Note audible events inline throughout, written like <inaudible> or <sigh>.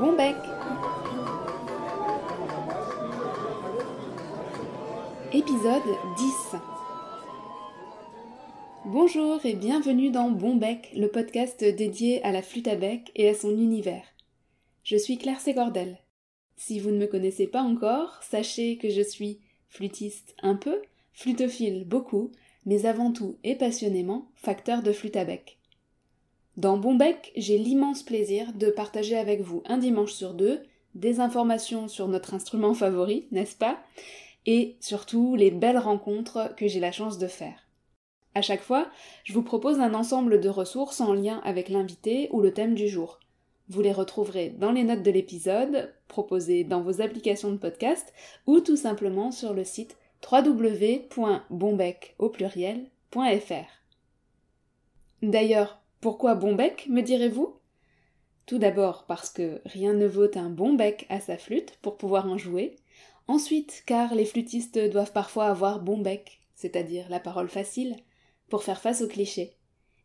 Bon bec Épisode 10 Bonjour et bienvenue dans Bon bec, le podcast dédié à la flûte à bec et à son univers. Je suis Claire Ségordel. Si vous ne me connaissez pas encore, sachez que je suis flûtiste un peu, flutophile beaucoup, mais avant tout et passionnément facteur de flûte à bec. Dans Bonbec, j'ai l'immense plaisir de partager avec vous un dimanche sur deux des informations sur notre instrument favori, n'est-ce pas? Et surtout les belles rencontres que j'ai la chance de faire. À chaque fois, je vous propose un ensemble de ressources en lien avec l'invité ou le thème du jour. Vous les retrouverez dans les notes de l'épisode, proposées dans vos applications de podcast ou tout simplement sur le site www.bombec au pluriel.fr. D'ailleurs, pourquoi bon bec, me direz-vous? Tout d'abord parce que rien ne vaut un bon bec à sa flûte pour pouvoir en jouer. Ensuite, car les flûtistes doivent parfois avoir bon bec, c'est-à-dire la parole facile, pour faire face aux clichés.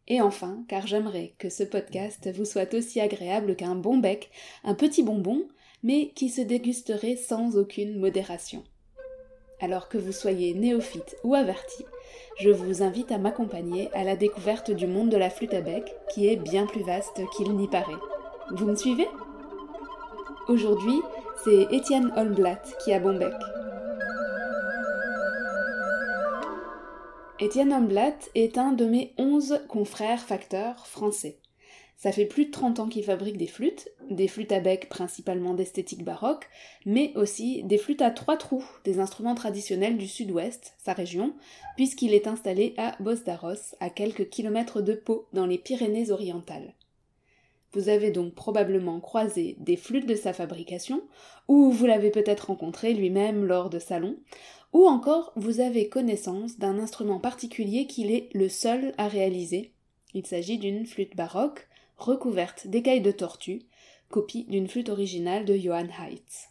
Et enfin, car j'aimerais que ce podcast vous soit aussi agréable qu'un bon bec, un petit bonbon, mais qui se dégusterait sans aucune modération. Alors que vous soyez néophyte ou averti, je vous invite à m'accompagner à la découverte du monde de la flûte à bec, qui est bien plus vaste qu'il n'y paraît. Vous me suivez? Aujourd'hui, c'est Étienne Holmblatt qui a bon bec. Étienne Holmblatt est un de mes onze confrères facteurs français. Ça fait plus de 30 ans qu'il fabrique des flûtes, des flûtes à bec principalement d'esthétique baroque, mais aussi des flûtes à trois trous, des instruments traditionnels du sud-ouest, sa région, puisqu'il est installé à Bosdaros, à quelques kilomètres de Pau, dans les Pyrénées orientales. Vous avez donc probablement croisé des flûtes de sa fabrication, ou vous l'avez peut-être rencontré lui-même lors de salons, ou encore vous avez connaissance d'un instrument particulier qu'il est le seul à réaliser. Il s'agit d'une flûte baroque, recouverte d'écailles de tortue, copie d'une flûte originale de Johann Heitz.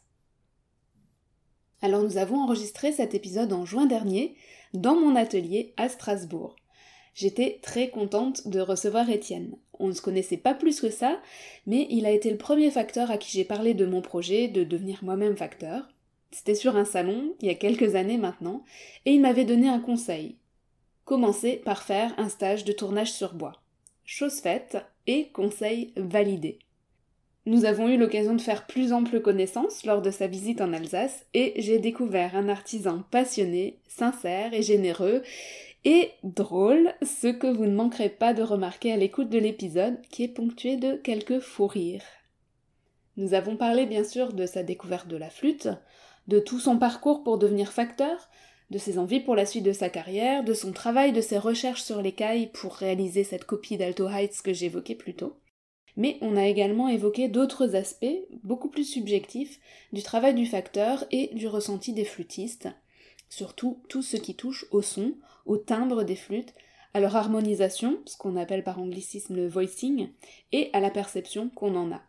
Alors nous avons enregistré cet épisode en juin dernier dans mon atelier à Strasbourg. J'étais très contente de recevoir Étienne. On ne se connaissait pas plus que ça, mais il a été le premier facteur à qui j'ai parlé de mon projet de devenir moi-même facteur. C'était sur un salon, il y a quelques années maintenant, et il m'avait donné un conseil. Commencer par faire un stage de tournage sur bois. Chose faite, et conseil validé. Nous avons eu l'occasion de faire plus ample connaissance lors de sa visite en Alsace et j'ai découvert un artisan passionné, sincère et généreux et drôle, ce que vous ne manquerez pas de remarquer à l'écoute de l'épisode qui est ponctué de quelques fous rires. Nous avons parlé bien sûr de sa découverte de la flûte, de tout son parcours pour devenir facteur, de ses envies pour la suite de sa carrière, de son travail, de ses recherches sur l'écaille pour réaliser cette copie d'Alto Heights que j'évoquais plus tôt. Mais on a également évoqué d'autres aspects, beaucoup plus subjectifs, du travail du facteur et du ressenti des flûtistes, surtout tout ce qui touche au son, au timbre des flûtes, à leur harmonisation, ce qu'on appelle par anglicisme le voicing, et à la perception qu'on en a.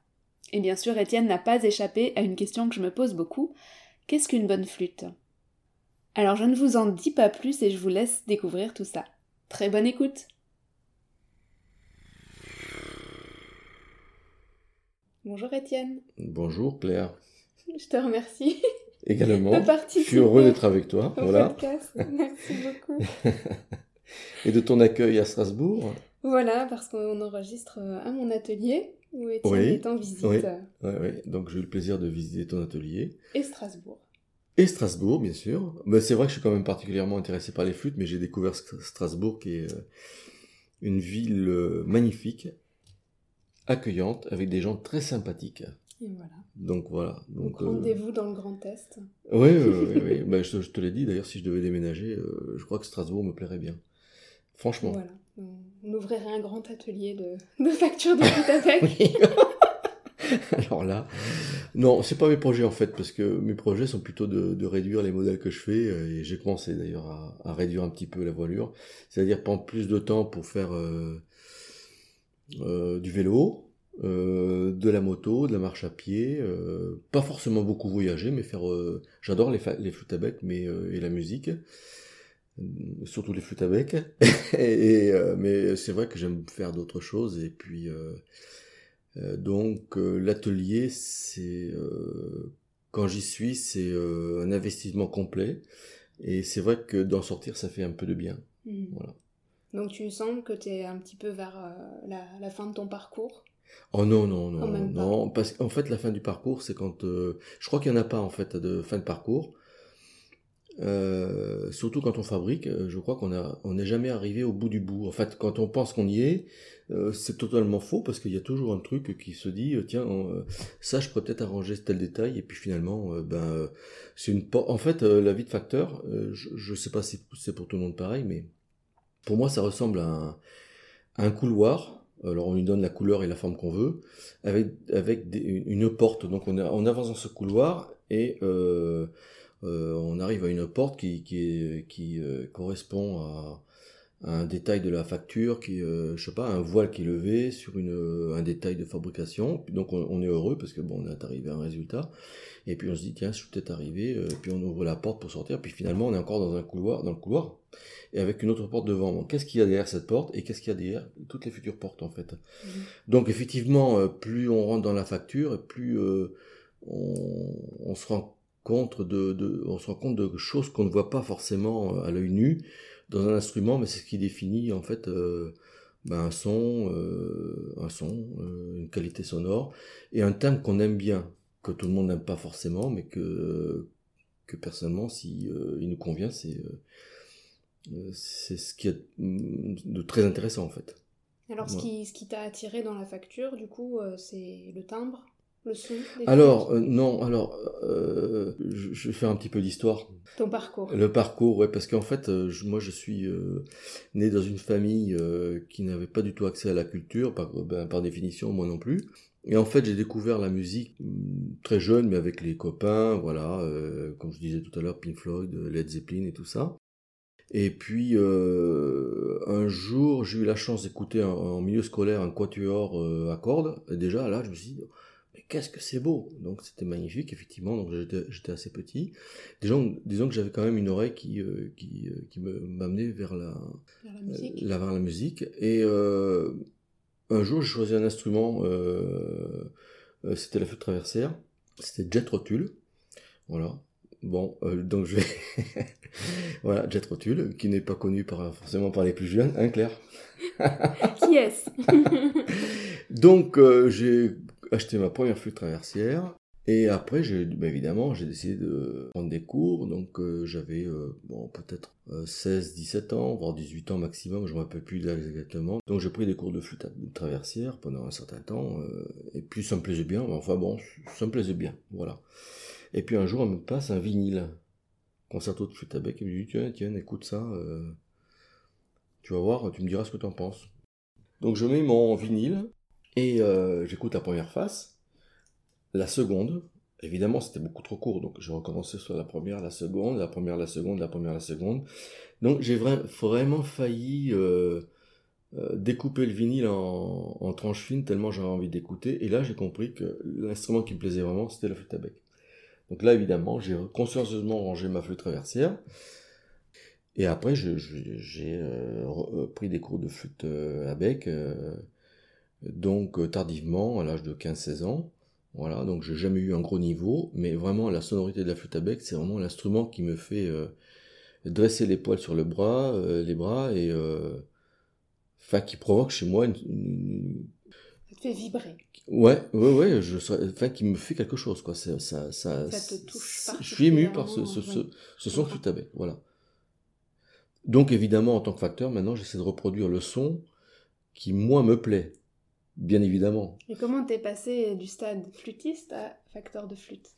Et bien sûr, Étienne n'a pas échappé à une question que je me pose beaucoup. Qu'est-ce qu'une bonne flûte? Alors je ne vous en dis pas plus et je vous laisse découvrir tout ça. Très bonne écoute Bonjour Étienne. Bonjour Claire. Je te remercie. Également. Je suis heureux d'être avec toi. voilà. Merci beaucoup. <laughs> et de ton accueil à Strasbourg. Voilà, parce qu'on enregistre à mon atelier où Étienne est en visite. Oui, oui, oui. donc j'ai eu le plaisir de visiter ton atelier. Et Strasbourg. Et Strasbourg, bien sûr. Mais c'est vrai que je suis quand même particulièrement intéressé par les flûtes, mais j'ai découvert Strasbourg, qui est euh, une ville euh, magnifique, accueillante, avec des gens très sympathiques. Et voilà. Donc voilà. Donc euh, rendez-vous dans le Grand Est. Oui, oui, oui. Ben, je, te l'ai dit. D'ailleurs, si je devais déménager, je crois que Strasbourg me plairait bien. Franchement. Voilà. On ouvrirait un grand atelier de, de factures de <laughs> flûte avec. <laughs> Alors là, non, c'est pas mes projets en fait, parce que mes projets sont plutôt de, réduire les modèles que je fais, euh, et j'ai commencé d'ailleurs à, réduire un petit peu la voilure, c'est-à-dire prendre plus de temps pour faire euh, euh, du vélo, de la moto, de la marche à pied, pas forcément beaucoup voyager, mais faire. J'adore les, flûtes à bec, et la musique surtout les flûtes à bec. <laughs> mais c'est vrai que j'aime faire d'autres choses et puis donc l'atelier, c'est quand j'y suis, c'est un investissement complet. Et c'est vrai que d'en sortir, ça fait un peu de bien. Hmm. Voilà. Donc tu sens que tu es un petit peu vers la, fin de ton parcours? Oh non, non, non, non, parce qu'en fait, la fin du parcours, c'est quand... je crois qu'il n'y en a pas, en fait, de fin de parcours. Euh, surtout quand on fabrique, euh, je crois qu'on n'est jamais arrivé au bout du bout. En fait, quand on pense qu'on y est, euh, c'est totalement faux parce qu'il y a toujours un truc qui se dit, tiens, ça, je pourrais peut-être arranger tel détail, et puis finalement, ben, c'est une, en fait, la vie de facteur, je, je sais pas si c'est pour tout le monde pareil, mais pour moi, ça ressemble à un, couloir. Alors on lui donne la couleur et la forme qu'on veut, avec avec une porte. Donc on, avance dans ce couloir et on arrive à une porte qui, qui, qui euh, correspond à, un détail de la facture, qui, euh, je sais pas, un voile qui est levé sur une, un détail de fabrication. Donc on, est heureux parce que bon, on est arrivé à un résultat. Et puis on se dit tiens, je suis peut-être arrivé. puis on ouvre la porte pour sortir. Puis finalement, on est encore dans un couloir, dans le couloir, et avec une autre porte devant. qu'est-ce qu'il y a derrière cette porte et qu'est-ce qu'il y a derrière toutes les futures portes en fait? Mmh. Donc effectivement, plus on rentre dans la facture, plus on, on se rend contre de, on se rend compte de choses qu'on ne voit pas forcément euh, à l'œil nu dans un instrument, mais c'est ce qui définit en fait euh, ben, un son, euh, un son, une qualité sonore et un thème qu'on aime bien, que tout le monde n'aime pas forcément, mais que que personnellement, si il nous convient, c'est c'est ce qui est mm, de très intéressant en fait. Alors, ce qui, ce qui t'a attiré dans la facture, du coup, c'est le timbre? Alors, euh, non, alors, euh, je, vais faire un petit peu d'histoire. Ton parcours. Le parcours, ouais, parce qu'en fait, euh, moi, je suis né dans une famille qui n'avait pas du tout accès à la culture, par, ben, par définition, moi non plus. Et en fait, j'ai découvert la musique mm, très jeune, mais avec les copains, voilà, comme je disais tout à l'heure, Pink Floyd, Led Zeppelin et tout ça. Et puis un jour, j'ai eu la chance d'écouter en, milieu scolaire un quatuor à cordes. Et déjà là, je me suis dit, qu'est-ce que c'est beau Donc c'était magnifique, effectivement, donc j'étais assez petit. Disons, disons que j'avais quand même une oreille qui, euh, qui, euh, qui m'amenait vers la, vers la, musique. Euh, vers la musique. Et un jour, j'ai choisi un instrument, c'était la flûte traversière, c'était Jet Rotule. Voilà. Bon, donc je vais... <laughs> voilà, Jet Rotule, qui n'est pas connu par, forcément par les plus jeunes, hein Claire? <laughs> Qui est-ce? <laughs> Donc j'ai acheté ma première flûte traversière. Et après, ben évidemment, j'ai décidé de prendre des cours. Donc, euh, j'avais euh, bon, peut-être 16, euh, 17 ans, voire 18 ans maximum, je ne me rappelle plus exactement. Donc, j'ai pris des cours de flûte traversière pendant un certain temps. et puis, ça me plaisait bien. Enfin, bon, ça me plaisait bien. Voilà. Et puis, un jour, on me passe un vinyle, concerto de flûte à bec. Et me dit Tiens, tiens, écoute ça. tu vas voir, tu me diras ce que tu en penses. Donc, je mets mon vinyle. Et euh, j'écoute la première face, la seconde, évidemment c'était beaucoup trop court, donc j'ai recommencé sur la première, la seconde, la première, la seconde, la première, la seconde. Donc j'ai vraiment failli euh, euh, découper le vinyle en, en tranches fines tellement j'avais envie d'écouter. Et là j'ai compris que l'instrument qui me plaisait vraiment c'était la flûte à bec. Donc là évidemment j'ai consciencieusement rangé ma flûte traversière. Et après j'ai pris des cours de flûte à bec donc euh, tardivement, à l'âge de 15-16 ans. Voilà, donc j'ai jamais eu un gros niveau, mais vraiment la sonorité de la flûte à bec, c'est vraiment l'instrument qui me fait euh, dresser les poils sur le bras, euh, les bras, et enfin qui provoque chez moi une, ça te fait vibrer. Ouais, ouais, ouais, je, enfin, qui me fait quelque chose, quoi. Ça, ça, ça, ça te touche Je suis ému par ce, ce, ce, ce son de flûte à bec, voilà. Donc évidemment, en tant que facteur, maintenant, j'essaie de reproduire le son qui, moi, me plaît. Bien évidemment. Et comment t'es passé du stade flûtiste à facteur de flûte?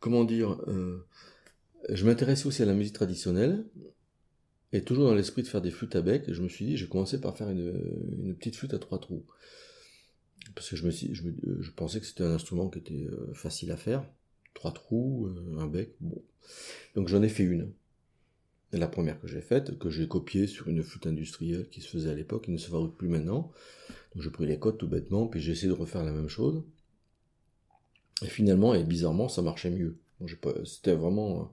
Comment dire euh, Je m'intéressais aussi à la musique traditionnelle, et toujours dans l'esprit de faire des flûtes à bec, je me suis dit, j'ai commencé par faire une, petite flûte à trois trous. Parce que je, me je, pensais que c'était un instrument qui était euh, facile à faire. Trois trous, euh, un bec, bon. Donc j'en ai fait une. La première que j'ai faite, que j'ai copiée sur une flûte industrielle qui se faisait à l'époque, qui ne se fabrique plus maintenant. Donc je pris les codes tout bêtement, puis j'ai essayé de refaire la même chose. Et finalement, et bizarrement, ça marchait mieux. C'était vraiment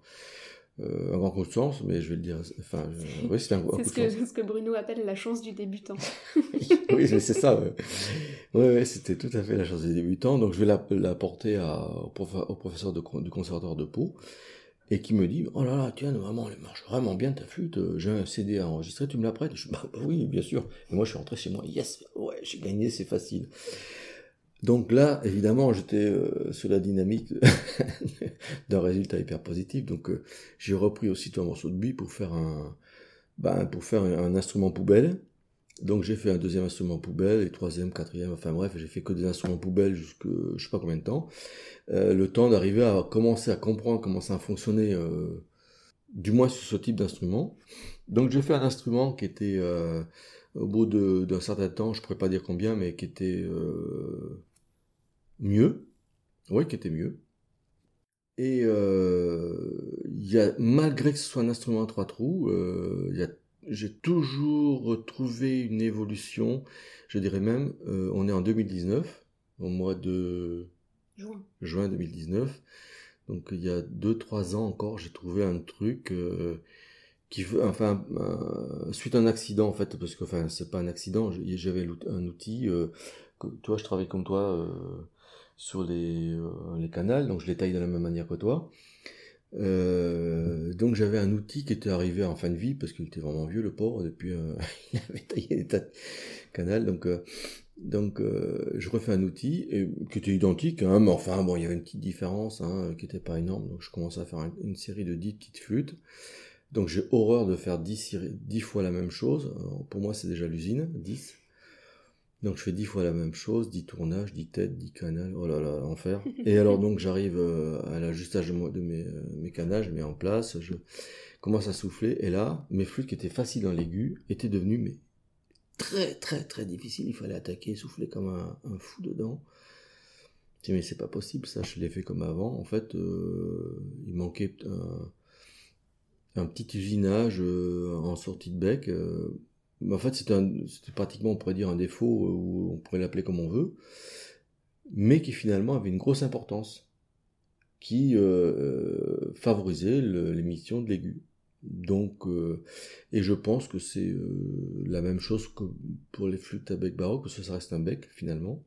euh, un grand coup de chance, mais je vais le dire. Enfin, <laughs> oui, c'est un coup de chance. C'est ce que Bruno appelle la chance du débutant. <laughs> oui, c'est ça. Oui, ouais, c'était tout à fait la chance des débutants. Donc je vais l'apporter au, au, professeur de, du conservatoire de Pau et qui me dit Oh là là, tiens, vraiment, elle marche vraiment bien ta flûte. J'ai un CD à enregistrer, tu me la prêtes? Je dis bah, bah, oui, bien sûr. Et moi, je suis rentré chez moi Yes, ouais, j'ai gagné, c'est facile. Donc là, évidemment, j'étais euh, sur la dynamique <laughs> d'un résultat hyper positif. Donc euh, j'ai repris aussitôt un morceau de buis pour faire un, ben, pour faire un instrument poubelle. Donc j'ai fait un deuxième instrument poubelle, et troisième, quatrième, enfin bref, j'ai fait que des instruments poubelles jusque je sais pas combien de temps. Euh, le temps d'arriver à commencer à comprendre comment ça fonctionnait, euh, du moins sur ce type d'instrument. Donc j'ai fait un instrument qui était, euh, au bout d'un certain temps, je pourrais pas dire combien, mais qui était euh, mieux. Oui, qui était mieux. Et il y a, malgré que ce soit un instrument à trois trous, il y a j'ai toujours retrouvé une évolution, je dirais même, euh, on est en 2019, au mois de juin, juin 2019, donc il y a 2-3 ans encore, j'ai trouvé un truc euh, qui, enfin, euh, suite à un accident en fait, parce que, enfin, c'est pas un accident, j'avais un outil, que, toi, je travaille comme toi sur les, les canals, donc je les taille de la même manière que toi. Euh, donc j'avais un outil qui était arrivé en fin de vie parce qu'il était vraiment vieux le pauvre depuis euh, <laughs> il avait taillé des tas de canals. Donc euh, je refais un outil qui était identique hein, mais enfin bon il y avait une petite différence hein, qui était pas énorme. Donc je commençais à faire une série de 10 petites flûtes. Donc j'ai horreur de faire 10, 10 fois la même chose. Pour moi c'est déjà l'usine 10 donc je fais dix fois la même chose, dix tournages, dix têtes, dix canals, oh là là, enfer. Et alors donc j'arrive euh, à l'ajustage de, mes, euh, mes je mets en place, je commence à souffler, et là, mes flûtes qui étaient faciles dans l'aigu étaient devenues mais très très très difficiles, il fallait attaquer, souffler comme un, fou dedans. Je mais c'est pas possible, ça je l'ai fait comme avant. En fait, euh, il manquait un, petit usinage en sortie de bec en fait, c'était pratiquement, on pourrait dire, un défaut, euh, ou on pourrait l'appeler comme on veut, mais qui finalement avait une grosse importance, qui euh, favorisait l'émission de l'aigu. Donc, euh, et je pense que c'est la même chose que pour les flûtes à bec baroque, parce que ça reste un bec finalement.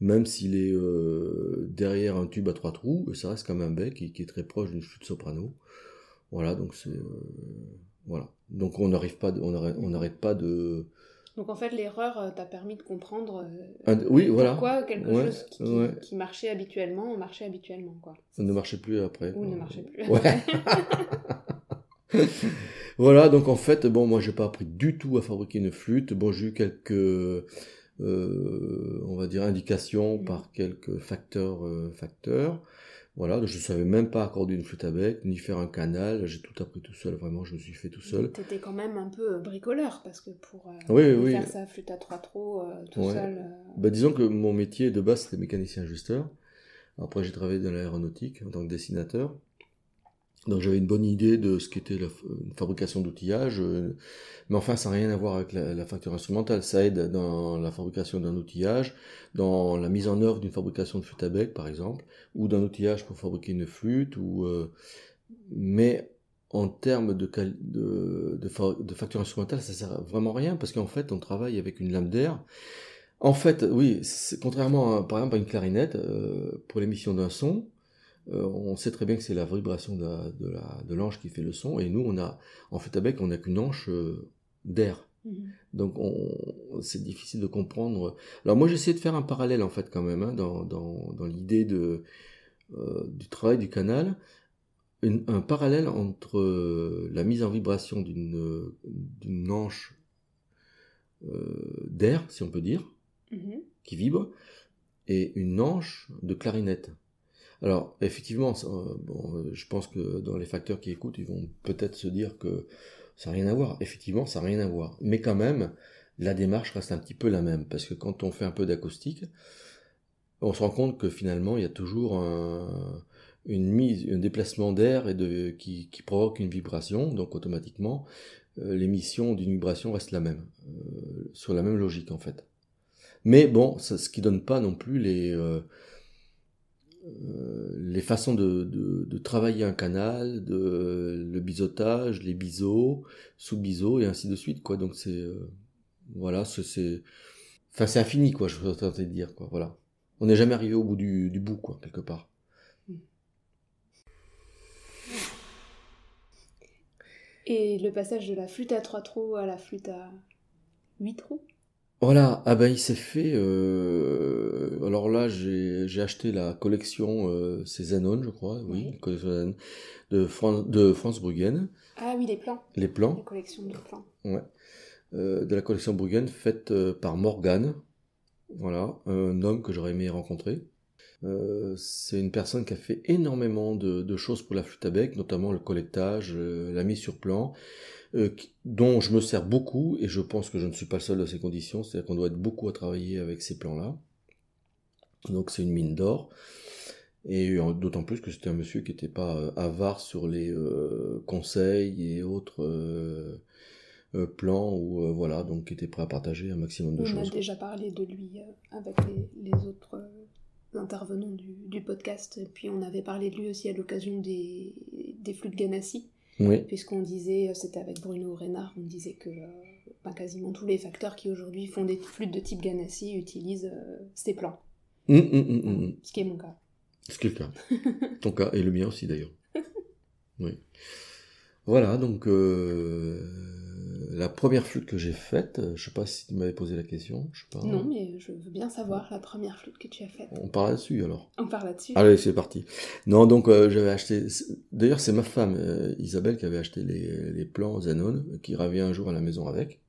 Même s'il est derrière un tube à trois trous, ça reste quand même un bec qui, qui est très proche d'une flûte soprano. Voilà, donc c'est voilà. Donc on n'arrive pas, on n'arrête pas de. Donc en fait, l'erreur euh, t'a permis de comprendre euh, oui, voilà. pourquoi quelque chose qui, marchait habituellement marchait habituellement. Quoi. Ça ne marchait plus après. Ou ne marchait plus. <laughs> voilà, donc en fait, bon, moi j'ai pas appris du tout à fabriquer une flûte. Bon, j'ai eu quelques, euh, on va dire, indications mm. par quelques facteurs, facteurs. Voilà, je ne savais même pas accorder une flûte à bec, ni faire un canal, j'ai tout appris tout seul, vraiment, je me suis fait tout seul. Tu étais quand même un peu euh, bricoleur, parce que pour euh, faire sa flûte à trois trous euh, tout seul... Bah, disons que mon métier de base, c'était mécanicien-ajusteur. Après, j'ai travaillé dans l'aéronautique en tant que dessinateur. Donc j'avais une bonne idée de ce qu'était la fabrication d'outillage, euh, mais enfin ça n'a rien à voir avec la, facture instrumentale. Ça aide dans la fabrication d'un outillage, dans la mise en œuvre d'une fabrication de flûte à bec par exemple, ou d'un outillage pour fabriquer une flûte, ou euh, mais en termes de, de, de, facture instrumentale, ça sert vraiment à rien parce qu'en fait on travaille avec une lame d'air. En fait, oui, contrairement par exemple à une clarinette, euh, pour l'émission d'un son, euh, on sait très bien que c'est la vibration de, l'anche qui fait le son, et nous, on a, en fait, avec, on n'a qu'une anche euh, d'air. Mhm. Donc, c'est difficile de comprendre. Alors, moi, j'essaie de faire un parallèle, en fait, quand même, hein, dans, l'idée de, euh, du travail du canal, un parallèle entre la mise en vibration d'une anche d'air, si on peut dire, mhm. qui vibre, et une anche de clarinette. Alors, effectivement, bon, je pense que dans les facteurs qui écoutent, ils vont peut-être se dire que ça n'a rien à voir. Effectivement, ça n'a rien à voir. Mais quand même, la démarche reste un petit peu la même. Parce que quand on fait un peu d'acoustique, on se rend compte que finalement, il y a toujours un, une mise, un déplacement d'air qui, provoque une vibration. Donc, automatiquement, euh, l'émission d'une vibration reste la même. Euh, sur la même logique, en fait. Mais bon, ce qui donne pas non plus les... Euh, euh, les façons de, travailler un canal, de, le biseautage, les biseaux, sous biseaux et ainsi de suite quoi. Donc c'est euh, voilà, c'est Enfin, c'est infini, quoi, je voudrais tenter de dire, quoi, voilà. On n'est jamais arrivé au bout du, du bout, quoi, quelque part. Et le passage de la flûte à trois trous à la flûte à huit trous? Voilà, ah ben il s'est fait. euh, Alors là, j'ai j'ai acheté la collection, euh, c'est Zanon, je crois, oui, Oui. la collection Zanon, de, Fran- de France Bruggen, Ah oui, les plans. les plans. La collection de plans. Ouais. Euh, de la collection Bruggen faite euh, par Morgan. Voilà, un homme que j'aurais aimé rencontrer. Euh, c'est une personne qui a fait énormément de, de choses pour la flûte à bec, notamment le collectage, euh, la mise sur plan, euh, qui- dont je me sers beaucoup et je pense que je ne suis pas le seul dans ces conditions, c'est-à-dire qu'on doit être beaucoup à travailler avec ces plans-là. Donc c'est une mine d'or. Et d'autant plus que c'était un monsieur qui n'était pas avare sur les conseils et autres plans, ou euh, voilà, donc qui était prêt à partager un maximum de On a choses. déjà parlé de lui euh, avec les, les autres euh, intervenants du, du podcast. Et puis on avait parlé de lui aussi à l'occasion des, des flûtes Ganassi. Oui, Puisqu'on disait, euh, c'était avec Bruno Reynard, on disait que euh, ben, quasiment tous les facteurs qui aujourd'hui font des flûtes de type Ganassi utilisent euh, ces plans. Hum, hum, hum. Ce qui est mon cas. c'est le cas. <laughs> Ton cas, et le mien aussi d'ailleurs. <laughs> Oui. Voilà, donc euh, la première flûte que j'ai faite, euh, je sais pas si tu m'avais posé la question, je sais pas. Non, mais je veux bien savoir la première flûte que tu as faite. On parle là-dessus alors. On parle là-dessus. Allez, c'est parti. Non, donc euh, j'avais acheté. D'ailleurs, c'est ma femme euh, Isabelle qui avait acheté les, les plans Zanon, qui revient un jour à la maison avec.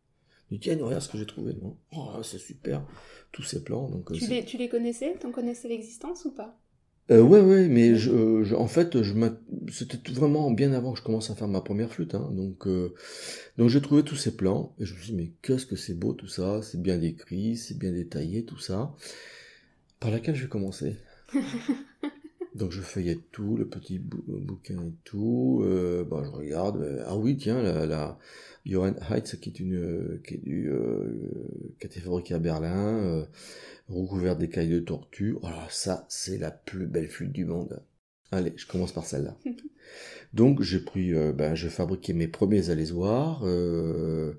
Il dit tiens, regarde ce que j'ai trouvé. Oh, c'est super, tous ces plans. Donc, tu, les, tu les connaissais? T'en connaissais l'existence ou pas? Euh, ouais, ouais, mais je, je- en fait, je c'était vraiment bien avant que je commence à faire ma première flûte. Hein, donc, euh, donc j'ai trouvé tous ces plans et je me suis dit mais qu'est-ce que c'est beau tout ça, c'est bien décrit, c'est bien détaillé tout ça. Par laquelle je vais commencer? <laughs> Donc je feuillette tout, le petit bou- bouquin et tout. Euh, bah, je regarde. euh, ah oui, tiens, la, la Johann Heitz qui est une euh, qui est du euh, qui a été fabriquée à Berlin, euh, recouverte d'écailles de tortue. Oh là, ça c'est la plus belle flûte du monde. Allez, je commence par celle-là. <laughs> Donc j'ai pris, euh, ben, j'ai fabriqué mes premiers alésoirs euh,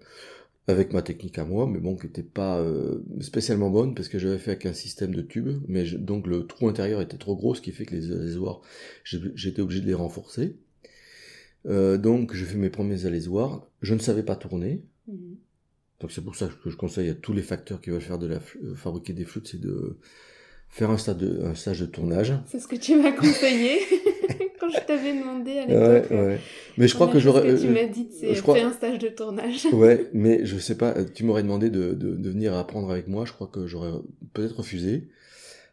avec ma technique à moi, mais bon, qui n'était pas euh, spécialement bonne parce que j'avais fait avec un système de tubes, mais je- donc le trou intérieur était trop gros, ce qui fait que les alésoirs, j'étais obligé de les renforcer. Euh, donc j'ai fait mes premiers alésoirs. Je ne savais pas tourner, Mhm. donc c'est pour ça que je conseille à tous les facteurs qui veulent faire de la euh, fabriquer des flûtes, c'est de faire un, stade de, un stage de tournage. C'est ce que tu m'as <laughs> conseillé quand je t'avais demandé à l'époque. ouais. Mais je crois que j'aurais. tu euh, m'as dit, c'est je crois- un stage de tournage. <laughs> Ouais, mais je sais pas, tu m'aurais demandé de, de, de venir apprendre avec moi, je crois que j'aurais peut-être refusé,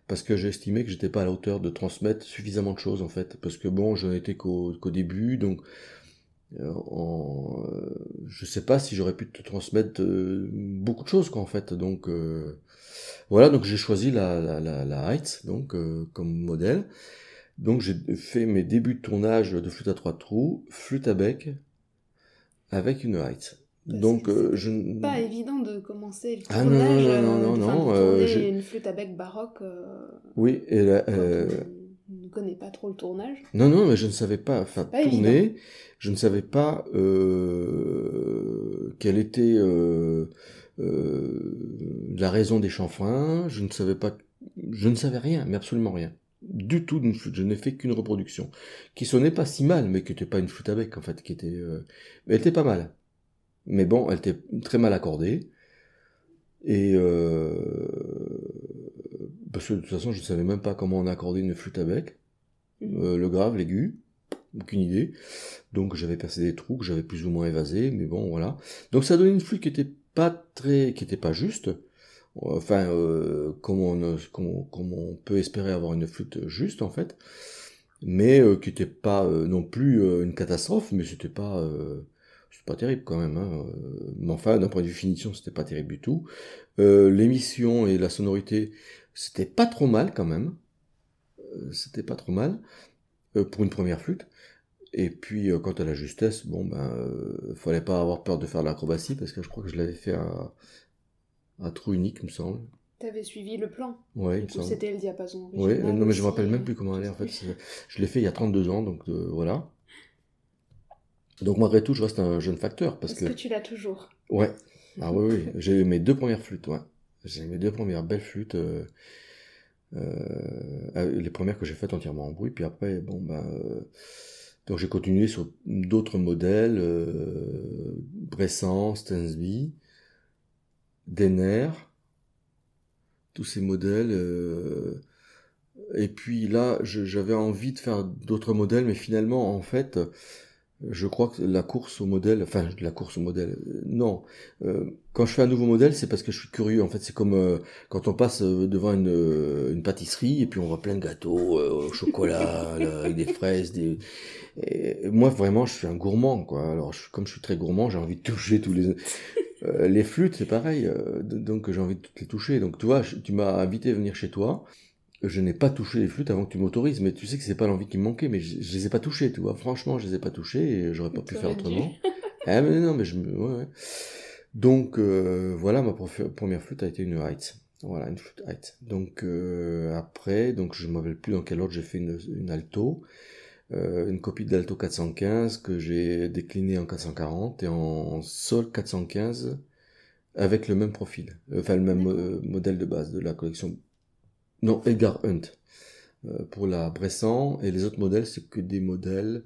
parce que j'ai estimé que j'étais pas à la hauteur de transmettre suffisamment de choses en fait, parce que bon, j'en étais qu'au début, donc euh, en, euh, je sais pas si j'aurais pu te transmettre euh, beaucoup de choses quoi en fait, donc euh, voilà, donc j'ai choisi la, la, la, la Heights, donc euh, comme modèle, donc j'ai fait mes débuts de tournage de flûte à trois trous, flûte à bec, avec une Heights. Bah, Donc, euh, je Pas évident de commencer le Ah, non, tournage, non, non, euh, non, enfin, non, de euh, une flûte à bec baroque euh, Oui, et euh, on ne connaît pas trop le tournage. non, non, mais je ne savais pas, enfin, tourner, je ne savais pas euh, quelle était euh, euh, la raison des chanfreins, je ne savais pas, je ne savais rien, mais absolument rien. Du tout d'une flûte, je n'ai fait qu'une reproduction, qui sonnait pas si mal, mais qui n'était pas une flûte à bec, en fait, qui était... euh, Elle était pas mal. Mais bon, elle était très mal accordée. Et euh, parce que de toute façon, je ne savais même pas comment on accordait une flûte à bec, Mhm. euh, le grave, l'aigu, aucune idée. Donc j'avais percé des trous que j'avais plus ou moins évasés, mais bon voilà. Donc ça donnait une flûte qui était pas très, qui était pas juste. Enfin, euh, comme, on, peut espérer avoir une flûte juste en fait, mais euh, qui était pas euh, non plus euh, une catastrophe, mais c'était pas pas terrible quand même. Hein. Mais enfin, d'un point de vue finition, c'était pas terrible du tout. Euh, L'émission et la sonorité, c'était pas trop mal quand même. C'était pas trop mal pour une première flûte. Et puis, quant à la justesse, bon ben, fallait pas avoir peur de faire de l'acrobatie parce que je crois que je l'avais fait à, à trou unique, il me semble. T'avais suivi le plan. Ouais, il Du me coup, semble. c'était le diapason Oui, original non mais je me rappelle même plus comment elle est en fait. Je l'ai fait il y a 32 ans, donc euh, voilà. Donc malgré tout, je reste un jeune facteur parce Est-ce que que tu l'as toujours? Ouais, ah oui oui, <laughs> j'ai eu mes deux premières flûtes, ouais. J'ai mes deux premières belles flûtes. les premières que j'ai faites entièrement en bruit, puis après, bon, ben, donc j'ai continué sur d'autres modèles, euh, Bressan, Stensby, Denner, tous ces modèles. Euh, et puis là, j'avais envie de faire d'autres modèles, mais finalement, en fait, je crois que la course au modèle, enfin la course au modèle, euh, non. Euh, quand je fais un nouveau modèle, c'est parce que je suis curieux. En fait, c'est comme euh, quand on passe devant une, une, pâtisserie et puis on voit plein de gâteaux au chocolat, <laughs> avec des fraises. Des... moi, vraiment, je suis un gourmand, quoi. Alors, je, comme je suis très gourmand, j'ai envie de toucher tous les les flûtes, c'est pareil. donc, j'ai envie de toutes les toucher. Donc, tu vois, tu m'as invité à venir chez toi je n'ai pas touché les flûtes avant que tu m'autorises, mais tu sais que c'est pas l'envie qui me manquait, mais je, je, les ai pas touchées, tu vois. Franchement, je les ai pas touchées et j'aurais pas pu faire autrement. ah, mais non, mais je me, ouais, ouais. Donc, euh, voilà, ma première flûte a été une Heights. Voilà, une flûte Heights. Donc, euh, après, donc je me rappelle plus dans quel ordre j'ai fait une, une alto. Euh, une copie d'alto 415 que j'ai déclinée en 440 et en sol 415 avec le même profil, enfin le même euh, modèle de base de la collection non, Edgar Hunt. Euh, pour la Bressan. Et les autres modèles, c'est que des modèles,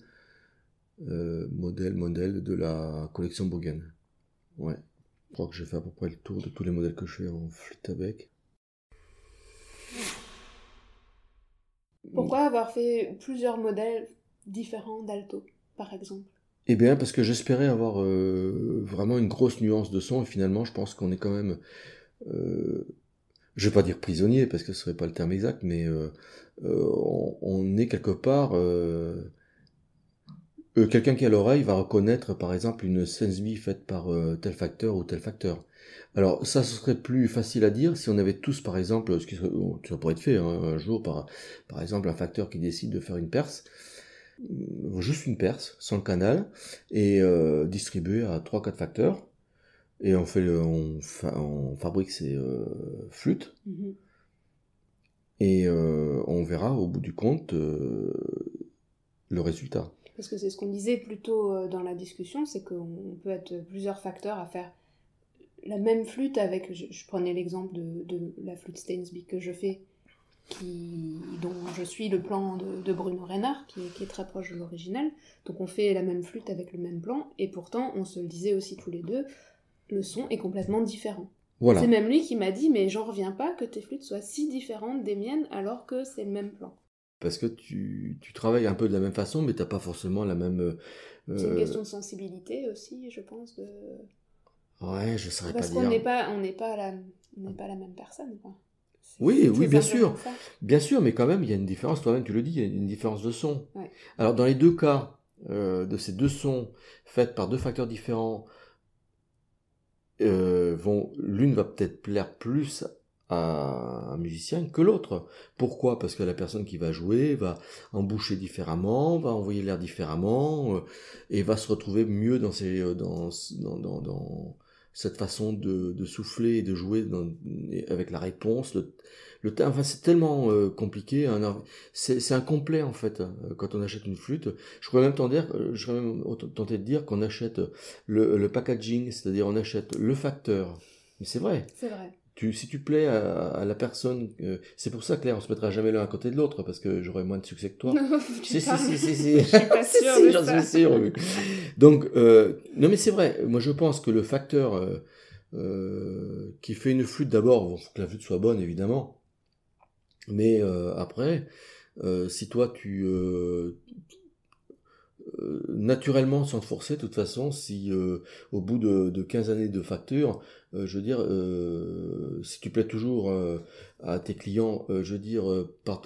euh, modèles, modèles de la collection Bogen. Ouais. Je crois que j'ai fait à peu près le tour de tous les modèles que je fais en flûte avec. Pourquoi avoir fait plusieurs modèles différents d'alto, par exemple? Eh bien, parce que j'espérais avoir euh, vraiment une grosse nuance de son, et finalement, je pense qu'on est quand même je vais pas dire prisonnier parce que ce serait pas le terme exact, mais euh, euh, on, est quelque part. Euh, quelqu'un qui a l'oreille va reconnaître par exemple une Senseby faite par tel facteur ou tel facteur. Alors ça, ce serait plus facile à dire si on avait tous par exemple, ce qui serait, ça pourrait être fait hein, un jour par, par exemple un facteur qui décide de faire une perce, juste une perce sans le canal et distribué à 3-4 facteurs et on fait on, on fabrique ces euh, flûtes mhm. et euh, on verra au bout du compte euh, le résultat. Parce que c'est ce qu'on disait plus tôt dans la discussion, c'est qu'on peut être plusieurs facteurs à faire la même flûte avec, je, prenais l'exemple de, de, la flûte Stainsby que je fais, qui, dont je suis le plan de, Bruno Reinhardt, qui, qui, est très proche de l'original. Donc on fait la même flûte avec le même plan, et pourtant on se le disait aussi tous les deux, le son est complètement différent. C'est même lui qui m'a dit, mais j'en reviens pas que tes flûtes soient si différentes des miennes alors que c'est le même plan. Parce que tu, travailles un peu de la même façon, mais t'as pas forcément la même. Euh, c'est une question de sensibilité aussi, je pense. De... Ouais, je saurais pas dire. Parce qu'on n'est pas, on n'est pas la, pas la même personne, quoi. Oui, oui, bien sûr. Bien sûr, mais quand même, il y a une différence, toi-même tu le dis, il y a une différence de son. Alors, dans les deux cas, euh, de ces deux sons faits par deux facteurs différents, euh, vont, l'une va peut-être plaire plus à un musicien que l'autre. Pourquoi? Parce que la personne qui va jouer va emboucher différemment, va envoyer l'air différemment, euh, et va se retrouver mieux dans, ses, dans, dans, dans, cette façon de, de, souffler et de jouer avec la réponse. Le, le enfin c'est tellement euh, compliqué hein, c'est incomplet en fait hein, quand on achète une flûte. Je pourrais même euh, tenter de dire qu'on achète le, le packaging c'est-à-dire on achète le facteur. Mais c'est vrai. C'est vrai tu, si tu plais à, la personne, euh, c'est pour ça Claire, on se mettra jamais l'un à côté de l'autre parce que j'aurai moins de succès que toi. <laughs> si, si, si, si, si, Je suis <laughs> pas sûre J'en suis sûr. Donc, non mais c'est vrai. Moi, je pense que le facteur qui fait une flûte d'abord, il faut que la flûte soit bonne évidemment. Mais euh, après, euh, si toi tu euh, naturellement sans te forcer, de toute façon, si au bout de, de, 15 années de facture, je veux dire, si tu plais toujours à tes clients, je veux dire, par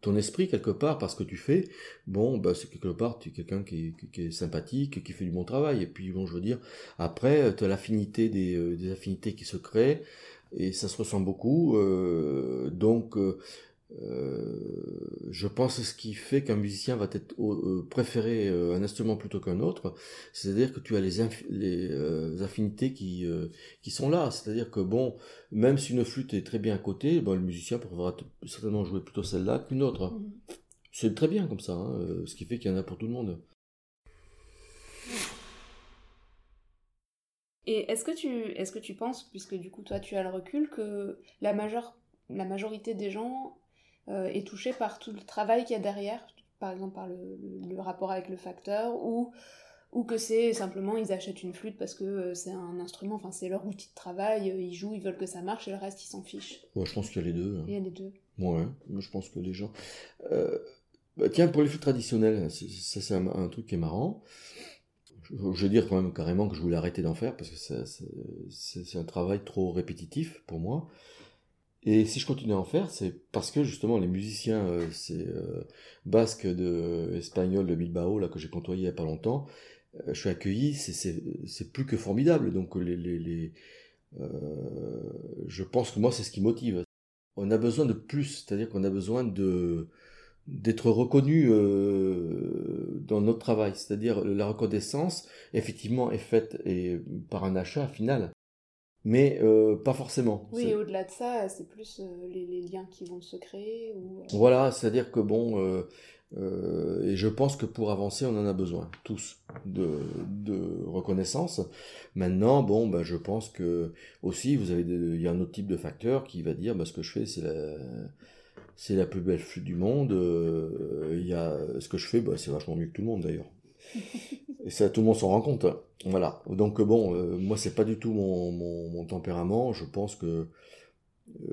ton esprit quelque part, parce que tu fais, bon, bah, c'est quelque part, tu es quelqu'un qui, est sympathique, qui fait du bon travail. Et puis, bon, je veux dire, après, tu as l'affinité des, affinités qui se créent et ça se ressent beaucoup. Euh, donc, euh, euh, je pense que ce qui fait qu'un musicien va être préférer un instrument plutôt qu'un autre, c'est-à-dire que tu as les, les affinités qui, qui sont là. C'est-à-dire que bon, même si une flûte est très bien à côté, ben, le musicien pourra certainement jouer plutôt celle-là qu'une autre. Mmh. C'est très bien comme ça, hein, ce qui fait qu'il y en a pour tout le monde. Et est-ce que, tu, est que tu penses, puisque du coup toi tu as le recul, que la, majeure, la majorité des gens euh, est touchée par tout le travail qu'il y a derrière, par exemple par le, rapport avec le facteur, ou, ou que c'est simplement ils achètent une flûte parce que euh, c'est un instrument, enfin c'est leur outil de travail, euh, ils jouent, ils veulent que ça marche et le reste ils s'en fichent. Ouais, je pense qu'il y a les deux. Hein. Il y a les deux. Ouais, je pense que les gens... Bah, tiens, pour les flûtes traditionnelles, ça c'est un, truc qui est marrant je veux dire quand même carrément que je voulais arrêter d'en faire parce que c'est un travail trop répétitif pour moi. Et si je continue à en faire, c'est parce que justement les musiciens euh, euh, basques de espagnols de Bilbao là que j'ai côtoyé il y a pas longtemps, euh, je suis accueilli, c'est plus que formidable. Donc les, les je pense que moi c'est ce qui motive. On a besoin de plus, c'est-à-dire qu'on a besoin d'être reconnu euh, dans notre travail, c'est-à-dire la reconnaissance effectivement est faite et, par un achat final, mais euh, pas forcément. Oui, au-delà de ça, c'est plus euh, les, liens qui vont se créer. Ou... Voilà, c'est-à-dire que bon, et je pense que pour avancer, on en a besoin tous de, de reconnaissance. Maintenant, bon, bah, je pense que aussi, vous avez, il y a un autre type de facteur qui va dire, bah, ce que je fais, c'est la c'est la plus belle flûte du monde. Euh, y a, ce que je fais, bah, c'est vachement mieux que tout le monde d'ailleurs. <laughs> Et ça, tout le monde s'en rend compte. Hein. Voilà. Donc bon, euh, moi, c'est pas du tout mon, mon, tempérament. Je pense que euh,